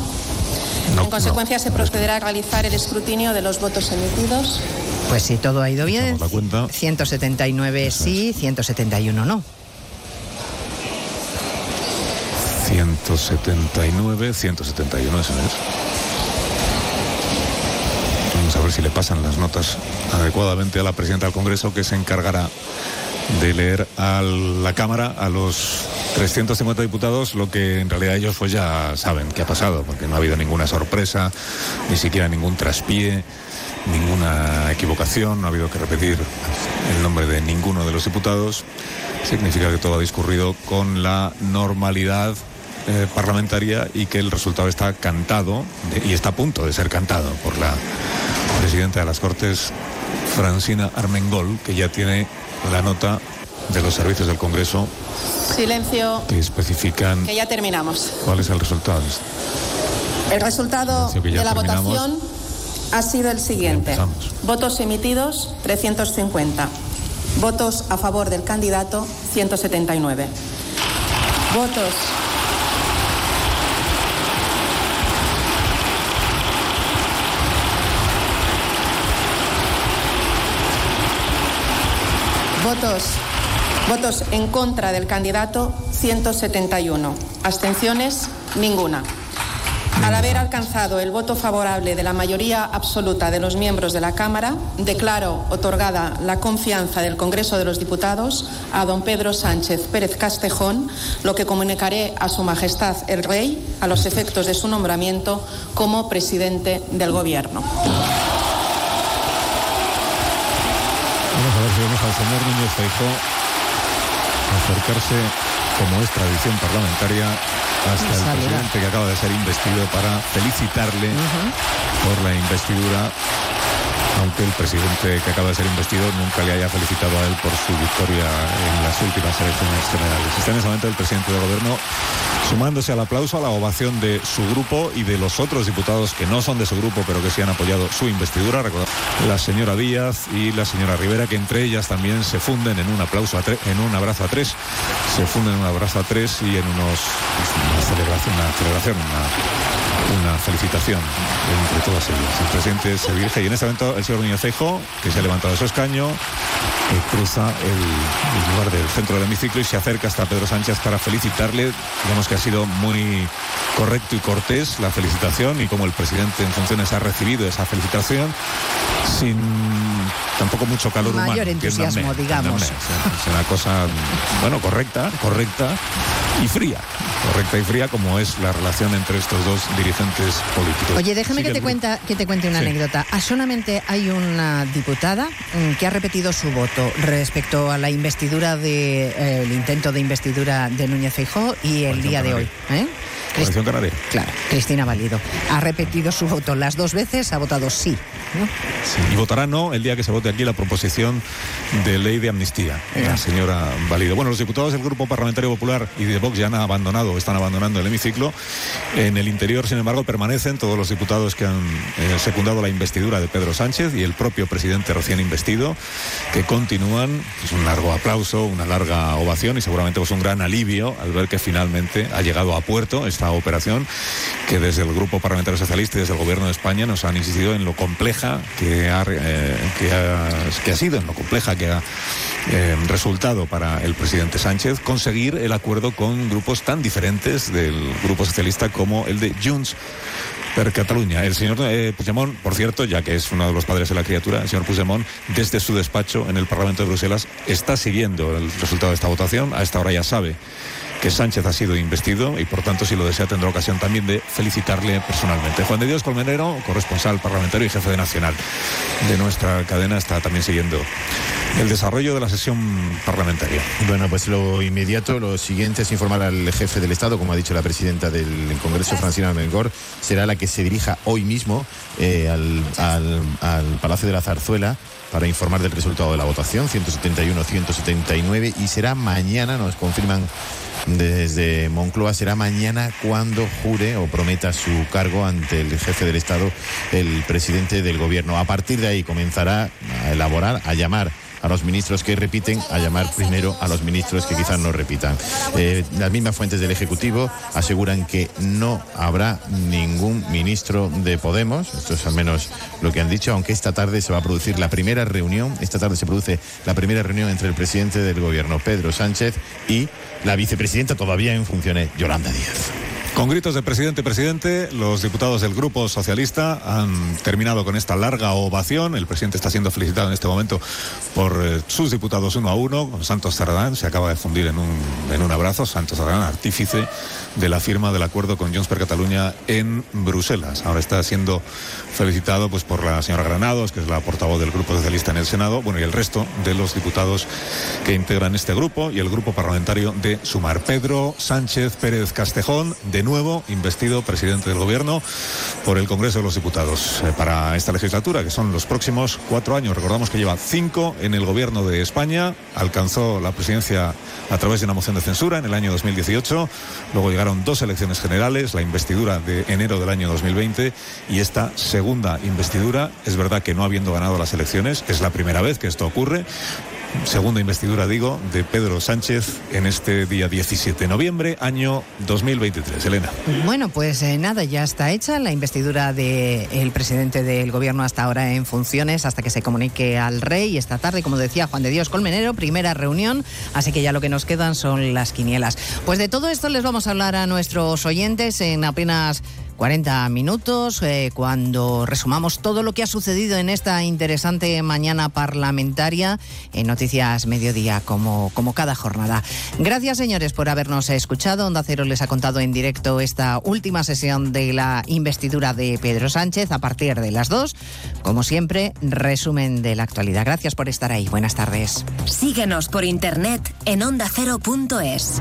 No, en consecuencia, se procederá a realizar el escrutinio de los votos emitidos. Pues si todo ha ido bien, Echamos la cuenta. 179 sí, 171 no. 179, 171, eso es. Vamos a ver si le pasan las notas adecuadamente a la presidenta del Congreso, que se encargará de leer a la Cámara, a los 350 diputados, lo que en realidad ellos pues ya saben qué ha pasado, porque no ha habido ninguna sorpresa, ni siquiera ningún traspié, ninguna equivocación, no ha habido que repetir el nombre de ninguno de los diputados. Significa que todo ha discurrido con la normalidad eh, parlamentaria y que el resultado está cantado y está a punto de ser cantado por la presidenta de las Cortes, Francina Armengol, que ya tiene la nota de los servicios del Congreso Silencio, que especifican que ya terminamos. cuál es el resultado. El resultado de la terminamos. votación ha sido el siguiente. Votos emitidos, 350. Votos a favor del candidato, 179. Votos. Votos. Votos en contra del candidato, 171. Abstenciones, ninguna. Al haber alcanzado el voto favorable de la mayoría absoluta de los miembros de la Cámara, declaro otorgada la confianza del Congreso de los Diputados a don Pedro Sánchez Pérez Castejón, lo que comunicaré a Su Majestad el Rey a los efectos de su nombramiento como presidente del Gobierno. Vamos a ver si vemos al señor Núñez Feijóo acercarse, como es tradición parlamentaria, hasta el presidente que acaba de ser investido para felicitarle por la investidura, aunque el presidente que acaba de ser investido nunca le haya felicitado a él por su victoria en las últimas elecciones generales. Está en ese momento el presidente del gobierno sumándose al aplauso, a la ovación de su grupo y de los otros diputados que no son de su grupo, pero que sí han apoyado su investidura. Recordad, la señora Díaz y la señora Rivera, que entre ellas también se funden en un aplauso en un abrazo a tres, se funden en un abrazo a tres y en unos pues, una celebración, una felicitación entre todas ellas. El presidente se dirige y en este momento el señor Núñez Feijóo, que se ha levantado de su escaño, que cruza el, el lugar del centro del hemiciclo y se acerca hasta Pedro Sánchez para felicitarle. Digamos que ha sido muy correcto y cortés la felicitación y como el presidente en funciones ha recibido esa felicitación sin tampoco mucho calor humano. Mayor entiéndanme, entusiasmo, digamos. Es una cosa, bueno, correcta, correcta y fría. Correcta y fría como es la relación entre estos dos dirigentes políticos. Oye, déjame que te, el- cuenta, que te cuente una Sí. anécdota. Ah, solamente hay una diputada mm, que ha repetido su voto respecto a la investidura de eh, el intento de investidura de Núñez Feijóo y el día de hoy. ¿eh? Coalición Canaria. Claro, Cristina Valido. Ha repetido su voto las dos veces, ha votado sí. ¿no? Y votará no el día que se vote aquí la proposición de ley de amnistía. La señora Valido. Bueno, los diputados del Grupo Parlamentario Popular y de Vox ya han abandonado, están abandonando el hemiciclo. En el interior, sin embargo, permanecen todos los diputados que han eh, secundado la investidura de Pedro Sánchez y el propio presidente recién investido, que continúan. Es un largo aplauso, una larga ovación y seguramente pues, un gran alivio al ver que finalmente ha llegado a puerto esta operación que desde el Grupo Parlamentario Socialista y desde el Gobierno de España nos han insistido en lo compleja que ha, eh, que ha sido, en lo compleja que ha eh, resultado para el presidente Sánchez conseguir el acuerdo con grupos tan diferentes del Grupo Socialista como el de Junts per Cataluña. El señor eh, Puigdemont, por cierto, ya que es uno de los padres de la criatura, el señor Puigdemont, desde su despacho en el Parlamento de Bruselas, está siguiendo el resultado de esta votación. A esta hora ya sabe que Sánchez ha sido investido y por tanto si lo desea tendrá ocasión también de felicitarle personalmente. Juan de Dios Colmenero, corresponsal parlamentario y jefe de Nacional de nuestra cadena, está también siguiendo el desarrollo de la sesión parlamentaria. Bueno, pues lo inmediato, lo siguiente es informar al jefe del Estado, como ha dicho la presidenta del Congreso, Francina Melgor, será la que se dirija hoy mismo eh, al, al- al Palacio de la Zarzuela para informar del resultado de la votación, 171-179, y será mañana, nos confirman desde Moncloa, será mañana cuando jure o prometa su cargo ante el jefe del Estado, el presidente del Gobierno. A partir de ahí comenzará a elaborar, a llamar a los ministros que repiten, a llamar primero a los ministros que quizás no repitan. Eh, las mismas fuentes del Ejecutivo aseguran que no habrá ningún ministro de Podemos, esto es al menos lo que han dicho, aunque esta tarde se va a producir la primera reunión, esta tarde se produce la primera reunión entre el presidente del Gobierno, Pedro Sánchez, y la vicepresidenta todavía en funciones, Yolanda Díaz. Con gritos de presidente, presidente, los diputados del Grupo Socialista han terminado con esta larga ovación. El presidente está siendo felicitado en este momento por eh, sus diputados uno a uno. Santos Cerdán se acaba de fundir en un, en un abrazo. Santos Cerdán, artífice de la firma del acuerdo con Junts per Cataluña en Bruselas. Ahora está siendo felicitado pues, por la señora Granados, que es la portavoz del Grupo Socialista en el Senado, bueno, y el resto de los diputados que integran este grupo y el grupo parlamentario de Sumar. Pedro Sánchez Pérez Castejón, de nuevo investido presidente del Gobierno por el Congreso de los Diputados eh, para esta legislatura, que son los próximos cuatro años. Recordamos que lleva cinco en el Gobierno de España, alcanzó la presidencia a través de una moción de censura en el año 2018, luego llegaron dos elecciones generales, la investidura de enero del año 2020 y esta segunda investidura, es verdad que no habiendo ganado las elecciones, es la primera vez que esto ocurre, segunda investidura, digo, de Pedro Sánchez en este día 17 de noviembre, año 2023. Elena. Bueno, pues eh, nada, ya está hecha la investidura del presidente del gobierno hasta ahora en funciones, hasta que se comunique al rey. Esta tarde, como decía Juan de Dios Colmenero, primera reunión, así que ya lo que nos quedan son las quinielas. Pues de todo esto les vamos a hablar a nuestros oyentes en apenas 40 minutos eh, cuando resumamos todo lo que ha sucedido en esta interesante mañana parlamentaria en Noticias Mediodía, como, como cada jornada. Gracias, señores, por habernos escuchado. Onda Cero les ha contado en directo esta última sesión de la investidura de Pedro Sánchez a partir de las 2. Como siempre, resumen de la actualidad. Gracias por estar ahí. Buenas tardes. Síguenos por internet en ondacero.es.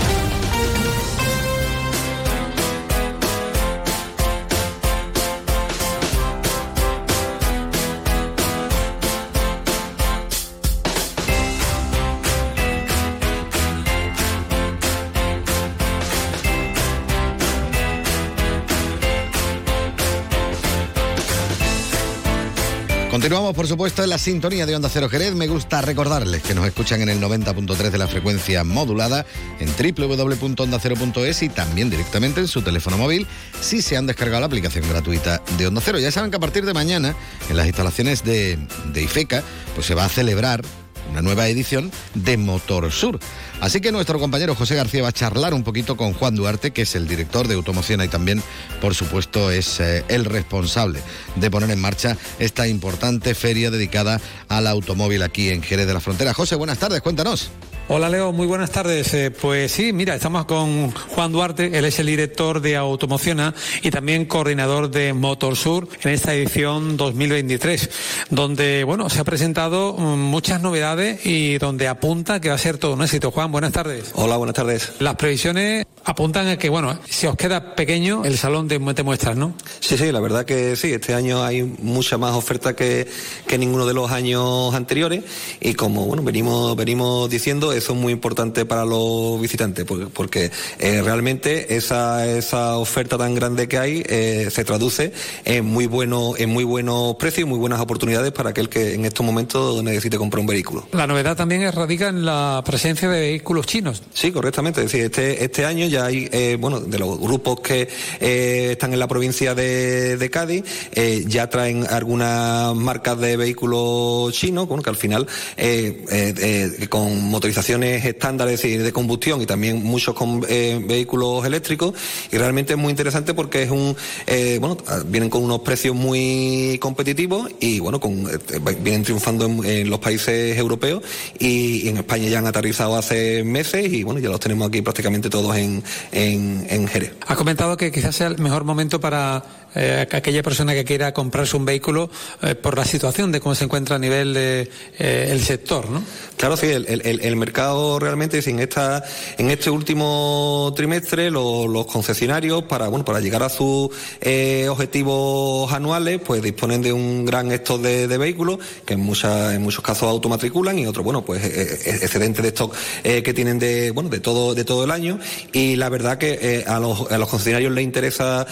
Continuamos, por supuesto, en la sintonía de Onda Cero Jerez. Me gusta recordarles que nos escuchan en el 90.3 de la frecuencia modulada en www.ondacero.es y también directamente en su teléfono móvil si se han descargado la aplicación gratuita de Onda Cero. Ya saben que a partir de mañana, en las instalaciones de, de IFECA, pues se va a celebrar una nueva edición de Motor Sur. Así que nuestro compañero José García va a charlar un poquito con Juan Duarte, que es el director de Automoción y también, por supuesto, es eh, el responsable de poner en marcha esta importante feria dedicada al automóvil aquí en Jerez de la Frontera. José, buenas tardes, cuéntanos. Hola Leo, muy buenas tardes. Eh, pues sí, mira, estamos con Juan Duarte, él es el director de Automociona y también coordinador de Motorsur en esta edición 2023, donde bueno, se ha presentado mm, muchas novedades y donde apunta que va a ser todo un éxito. Juan, buenas tardes. Hola, buenas tardes. Las previsiones apuntan a que bueno, si os queda pequeño el salón de, de muestras, ¿no? Sí, sí, la verdad que sí, este año hay mucha más oferta que, que ninguno de los años anteriores y como bueno, venimos venimos diciendo eso es muy importante para los visitantes, porque, porque eh, realmente esa, esa oferta tan grande que hay eh, se traduce en muy, bueno, en muy buenos precios y muy buenas oportunidades para aquel que en estos momentos necesite comprar un vehículo. La novedad también radica en la presencia de vehículos chinos. Sí, correctamente. Es decir, este, este año ya hay, eh, bueno, de los grupos que están en la provincia de, Cádiz, ya traen algunas marcas de vehículos chinos, bueno, que al final, con motorización estándares de combustión y también muchos con eh, vehículos eléctricos. Y realmente es muy interesante porque es un eh, bueno vienen con unos precios muy competitivos y bueno eh, vienen triunfando en, los países europeos y, en España ya han aterrizado hace meses y bueno ya los tenemos aquí prácticamente todos en, en, en Jerez. Has comentado que quizás sea el mejor momento para eh, aquella persona que quiera comprarse un vehículo eh, por la situación de cómo se encuentra a nivel de, eh, sector, ¿no? Claro, sí, el, el, el mercado realmente, en, esta, en este último trimestre, los, los concesionarios, para, bueno, para llegar a sus objetivos anuales, pues disponen de un gran stock de, de vehículos, que en, muchas, en muchos casos automatriculan y otros, bueno, pues excedente de stock que tienen de, bueno, de todo, de todo el año. Y la verdad que a los, a los concesionarios les interesa,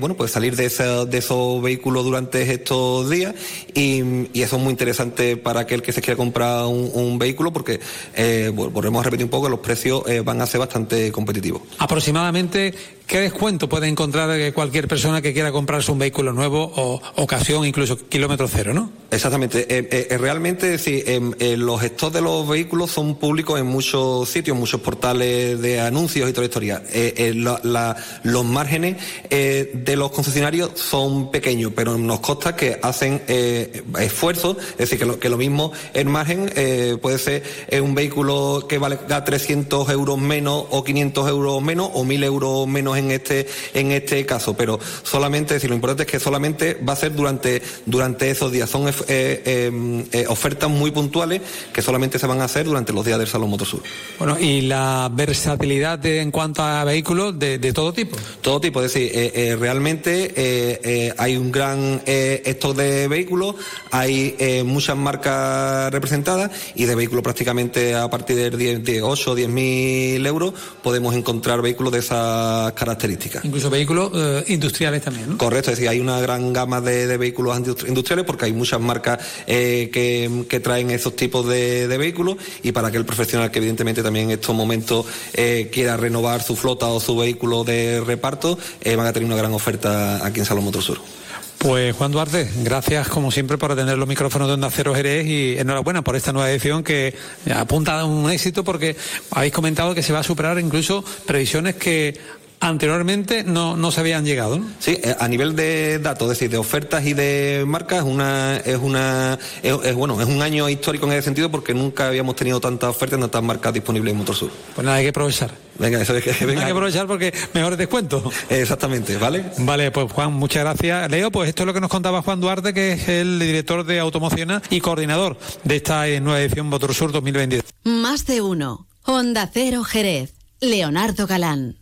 bueno, pues salir de, esa, de esos vehículos durante estos días y, eso es muy interesante para aquel que se quiera comprar un, un vehículo porque eh, volvemos a repetir un poco que los precios eh, van a ser bastante competitivos. Aproximadamente ¿Qué descuento puede encontrar cualquier persona que quiera comprarse un vehículo nuevo o ocasión, incluso kilómetro cero, no? Exactamente. Eh, eh, realmente, sí, eh, los stocks de los vehículos son públicos en muchos sitios, muchos portales de anuncios y toda la historia. Los márgenes de los concesionarios son pequeños, pero nos consta que hacen esfuerzos, es decir, que lo, mismo el margen puede ser un vehículo que vale 300 euros menos o 500 euros menos o 1000 euros menos menos en este, en este caso, pero solamente, decir, lo importante es que solamente va a ser durante, durante esos días. Son eh, eh, eh, ofertas muy puntuales que solamente se van a hacer durante los días del Salón Motosur. Bueno, y la versatilidad de- en cuanto a vehículos de, de todo tipo. Todo tipo, es decir, eh, realmente hay un gran stock de vehículos, hay muchas marcas representadas y de vehículos prácticamente a partir de, 10, de 8 o 10 mil euros podemos encontrar vehículos de esas características. Incluso vehículos eh, industriales también, ¿no? Correcto, es decir, hay una gran gama de, de vehículos industri- industriales porque hay muchas marcas eh, que, que traen esos tipos de, de vehículos y para aquel profesional que evidentemente también en estos momentos eh, quiera renovar su flota o su vehículo de reparto, van a tener una gran oferta aquí en Salón Motor Sur. Pues Juan Duarte, gracias como siempre por atender los micrófonos de Onda Cero Jerez y enhorabuena por esta nueva edición que apunta a un éxito porque habéis comentado que se va a superar incluso previsiones que anteriormente no, no se habían llegado. ¿no? Sí, eh, a nivel de datos, es decir, de ofertas y de marcas, es una, es una, es, es, bueno, es un año histórico en ese sentido porque nunca habíamos tenido tantas ofertas, tantas marcas disponibles en Motor Sur. Pues nada, hay que aprovechar. Venga, eso es que Hay que aprovechar porque mejores descuentos. Exactamente, ¿vale? Vale, pues Juan, muchas gracias. Leo, pues esto es lo que nos contaba Juan Duarte, que es el director de Automociona y coordinador de esta eh, nueva edición Motor Sur 2023. Más de uno. Onda Cero Jerez. Leonardo Galán.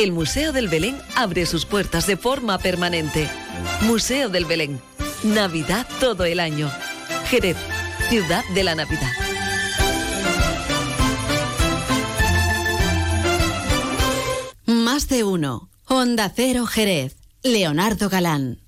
El Museo del Belén abre sus puertas de forma permanente. Museo del Belén. Navidad todo el año. Jerez, ciudad de la Navidad. Más de uno. Onda Cero Jerez. Leonardo Galán.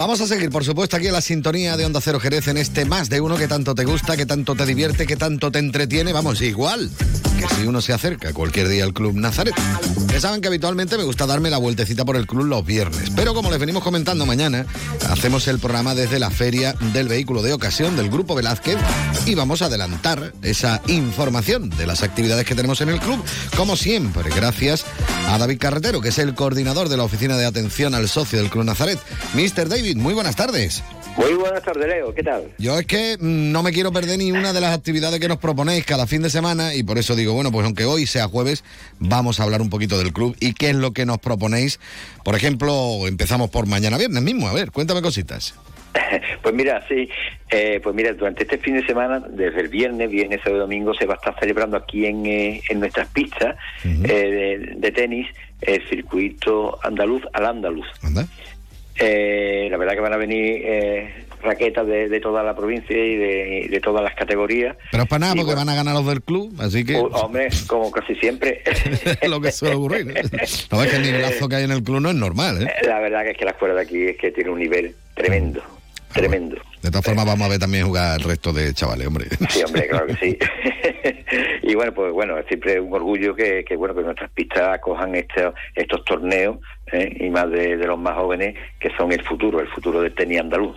Vamos a seguir, por supuesto, aquí en la sintonía de Onda Cero Jerez en este más de uno que tanto te gusta, que tanto te divierte, que tanto te entretiene. Vamos, igual que si uno se acerca cualquier día al Club Nazaret. Ya saben que habitualmente me gusta darme la vueltecita por el club los viernes, pero como les venimos comentando mañana, hacemos el programa desde la Feria del Vehículo de Ocasión del Grupo Velázquez y vamos a adelantar esa información de las actividades que tenemos en el club, como siempre, gracias a David Carretero, que es el coordinador de la Oficina de Atención al Socio del Club Nazaret. Mr. David, muy buenas tardes. Muy buenas tardes, Leo. ¿Qué tal? Yo es que mm, no me quiero perder ni una de las actividades que nos proponéis cada fin de semana y por eso digo, bueno, pues aunque hoy sea jueves, vamos a hablar un poquito del club y qué es lo que nos proponéis. Por ejemplo, empezamos por mañana viernes mismo. A ver, cuéntame cositas. Pues mira, sí, eh, pues mira, durante este fin de semana, desde el viernes, viernes, sábado y domingo, se va a estar celebrando aquí en, eh, en nuestras pistas eh, de, de tenis el circuito andaluz al andaluz. Eh, la verdad que van a venir eh, raquetas de, de toda la provincia y de, de todas las categorías. Pero es para nada, porque bueno, van a ganar los del club, así que oh, hombre, como casi siempre. es lo que suele ocurrir. ¿no? No ves que el nivelazo que hay en el club no es normal, ¿eh? La verdad que es que la escuela de aquí es que tiene un nivel tremendo, tremendo. De todas formas, vamos a ver también jugar el resto de chavales, hombre. Sí, hombre, claro que sí. y bueno, pues bueno, es siempre un orgullo que, que bueno que nuestras pistas acojan estos estos torneos ¿eh? y más de, de los más jóvenes que son el futuro, el futuro del tenis andaluz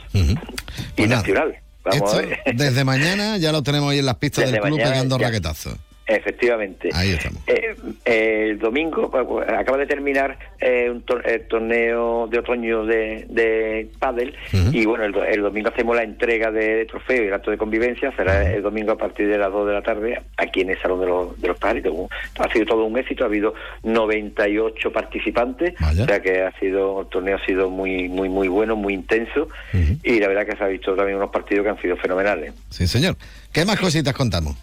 y nacional. Vamos a Esto, ver. desde mañana ya lo tenemos ahí en las pistas Desde del club mañana pegando ya. raquetazos. Efectivamente. Ahí estamos. Eh, eh, el domingo acaba de terminar eh, un tor- el torneo de otoño de, de pádel y bueno, el, do- el domingo hacemos la entrega de, trofeo y el acto de convivencia será el domingo a partir de las 2 de la tarde aquí en el Salón de los, de los. Un- Ha sido todo un éxito, ha habido 98 participantes, o sea que ha sido el torneo ha sido muy muy muy bueno, muy intenso y la verdad que se ha visto también unos partidos que han sido fenomenales. Sí, señor. ¿Qué más cositas contamos?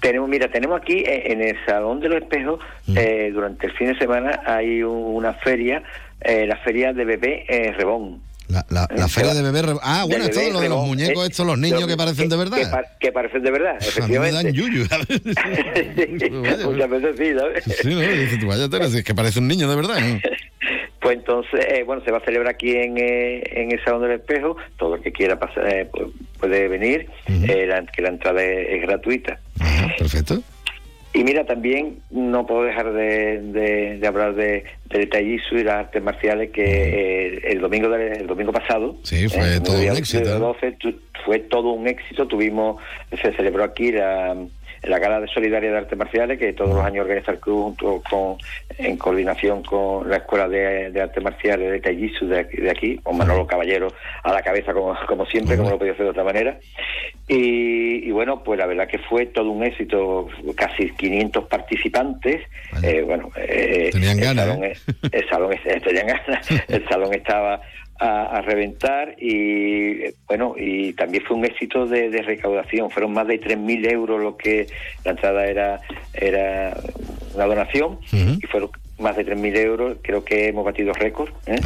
Tenemos, mira, tenemos aquí eh, en el Salón de los Espejos, eh, durante el fin de semana hay un- una feria, eh, la feria de bebé eh, Rebón. La, la, la feria de bebé. re- Ah, bueno, esto lo de los Rebón, muñecos, eh, estos, los niños que parecen de Que, verdad. pa- que parecen de verdad, A mí me efectivamente. dan yuyu. Muchas veces sí, ¿sabes? Sí, ¿no? Dices tú, vaya es que parece un niño de verdad. ¿no? Pues entonces, eh, bueno, se va a celebrar aquí en, eh, en el Salón del Espejo. Todo el que quiera pasar eh, puede venir, eh, la- que la entrada es, es gratuita. Perfecto. Y mira, también no puedo dejar de, de- de hablar de, del Taijitsu y las artes marciales que eh, el domingo del- el domingo pasado, Sí, fue eh, todo un éxito. 12, tu- fue todo un éxito. Tuvimos, se celebró aquí la, la gala de solidaridad de artes marciales que todos los años organiza el club junto con, en coordinación con la escuela de, de artes marciales de Taijitsu de, aquí- de aquí, con Manolo Caballero a la cabeza como, como siempre, como no podía ser de otra manera. Y, y bueno, pues la verdad que fue todo un éxito, casi 500 participantes. Eh, bueno, eh, Tenían el ganas, salón ¿eh? el salón es- tenían ganas, el salón estaba a, a reventar y bueno y también fue un éxito de, de recaudación. Fueron más de 3.000 euros lo que la entrada era era una donación y fueron más de 3.000 euros. Creo que hemos batido récord ¿eh?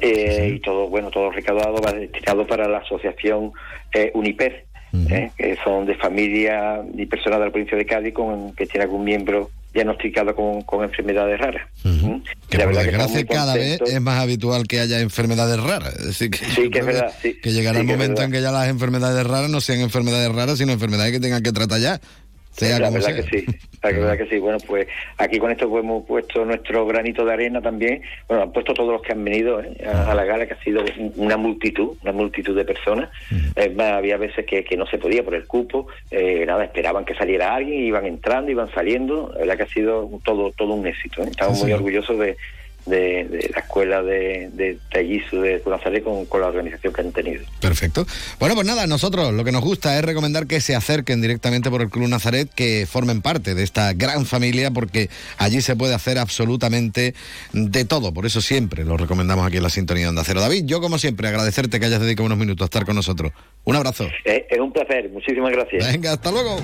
Eh, y todo bueno todo recaudado va destinado para la asociación eh, Uniper ¿eh? que son de familia y personas de la provincia de Cádiz con, que tiene algún miembro diagnosticado con, con enfermedades raras. ¿Mm? Que La por verdad que desgracia muy cada vez es más habitual que haya enfermedades raras. Es decir, que, Sí, que es verdad, sí. que llegará Sí, el que momento en que ya las enfermedades raras no sean enfermedades raras, sino enfermedades que tengan que tratar ya. Sea la verdad sea. que sí, la verdad que sí. Bueno, pues aquí con esto pues, hemos puesto nuestro granito de arena también. Bueno, han puesto todos los que han venido ¿eh? a, a la gala, que ha sido un- una multitud, una multitud de personas. Es más, había veces que, que no se podía por el cupo. eh, nada, esperaban que saliera alguien, iban entrando, iban saliendo. La verdad que ha sido todo todo un éxito. ¿eh? Estamos Sí, muy sí. orgullosos de, de, de la escuela de, de de Nazaret con, con la organización que han tenido. Perfecto. Bueno, pues nada, nosotros lo que nos gusta es recomendar que se acerquen directamente por el Club Nazaret, que formen parte de esta gran familia, porque allí se puede hacer absolutamente de todo. Por eso siempre lo recomendamos aquí en la sintonía de Onda Cero. David, yo como siempre agradecerte que hayas dedicado unos minutos a estar con nosotros. Un abrazo. Eh, es un placer, muchísimas gracias. Venga, hasta luego.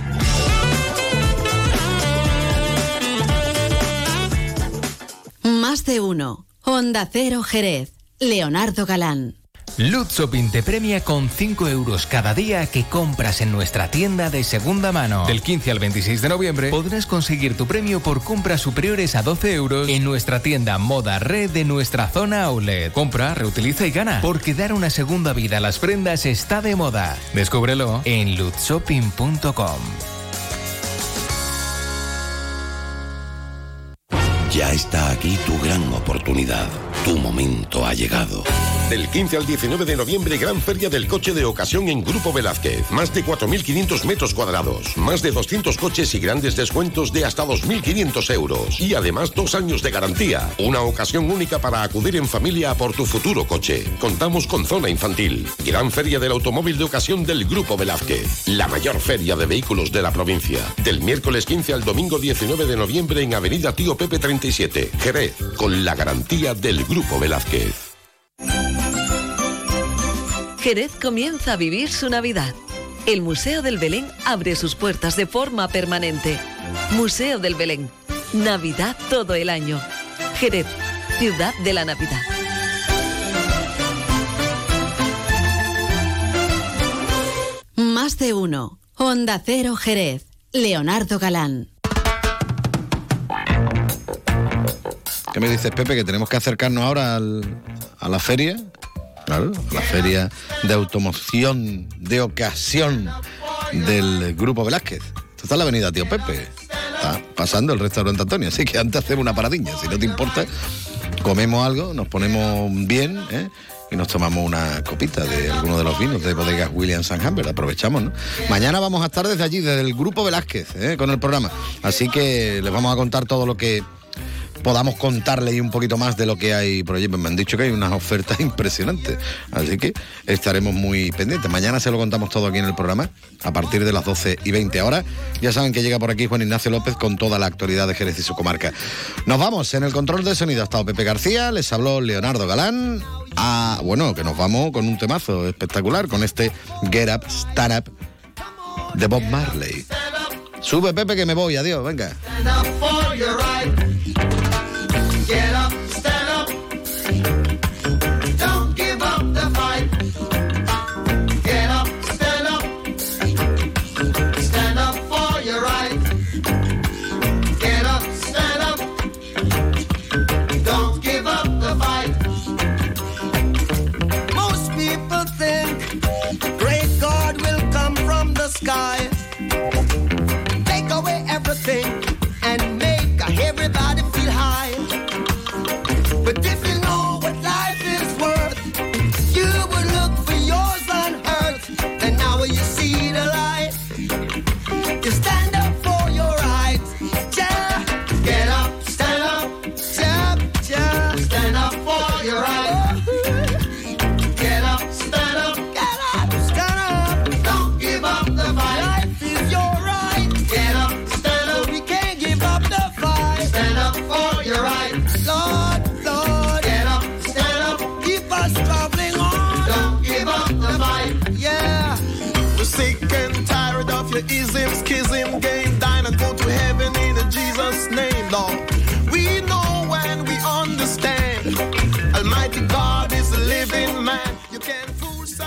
Más de uno. Honda Cero Jerez. Leonardo Galán. Lutz Shopping te premia con 5 euros cada día que compras en nuestra tienda de segunda mano. Del 15 al 26 de noviembre podrás conseguir tu premio por compras superiores a 12 euros en nuestra tienda Moda Red de nuestra zona outlet. Compra, reutiliza y gana, porque dar una segunda vida a las prendas está de moda. Descúbrelo en lutzshopping.com. Ya está aquí tu gran oportunidad. Tu momento ha llegado. Del 15 al 19 de noviembre, gran feria del coche de ocasión en Grupo Velázquez. Más de 4.500 metros cuadrados. Más de 200 coches y grandes descuentos de hasta 2.500 euros. Y además dos años de garantía. Una ocasión única para acudir en familia por tu futuro coche. Contamos con zona infantil. Gran feria del automóvil de ocasión del Grupo Velázquez. La mayor feria de vehículos de la provincia. Del miércoles 15 al domingo 19 de noviembre en Avenida Tío Pepe 37, Jerez. Con la garantía del Grupo Velázquez. Jerez comienza a vivir su Navidad. El Museo del Belén abre sus puertas de forma permanente. Museo del Belén. Navidad todo el año. Jerez, ciudad de la Navidad. Más de uno. Honda Cero Jerez. Leonardo Galán. ¿Qué me dices, Pepe? Que tenemos que acercarnos ahora al- a la feria. Claro, a la feria de automoción de ocasión del Grupo Velázquez. Esto está en la avenida Tío Pepe. Está pasando el restaurante Antonio. Así que antes hacemos una paradilla. Si no te importa, comemos algo, nos ponemos bien, ¿eh? Y nos tomamos una copita de alguno de los vinos de bodegas Williams and Humber. Aprovechamos, ¿no? Mañana vamos a estar desde allí, desde el Grupo Velázquez, ¿eh? con el programa. Así que les vamos a contar todo lo que podamos contarle un poquito más de lo que hay por allí. Me han dicho que hay unas ofertas impresionantes, así que estaremos muy pendientes. Mañana se lo contamos todo aquí en el programa, a partir de las 12 y 20 horas. Ya saben que llega por aquí Juan Ignacio López con toda la actualidad de Jerez y su comarca. Nos vamos, en el control de sonido ha estado Pepe García, les habló Leonardo Galán. Ah, bueno, que nos vamos con un temazo espectacular, con este Get Up, Stand Up de Bob Marley. Sube Pepe que me voy, adiós, venga.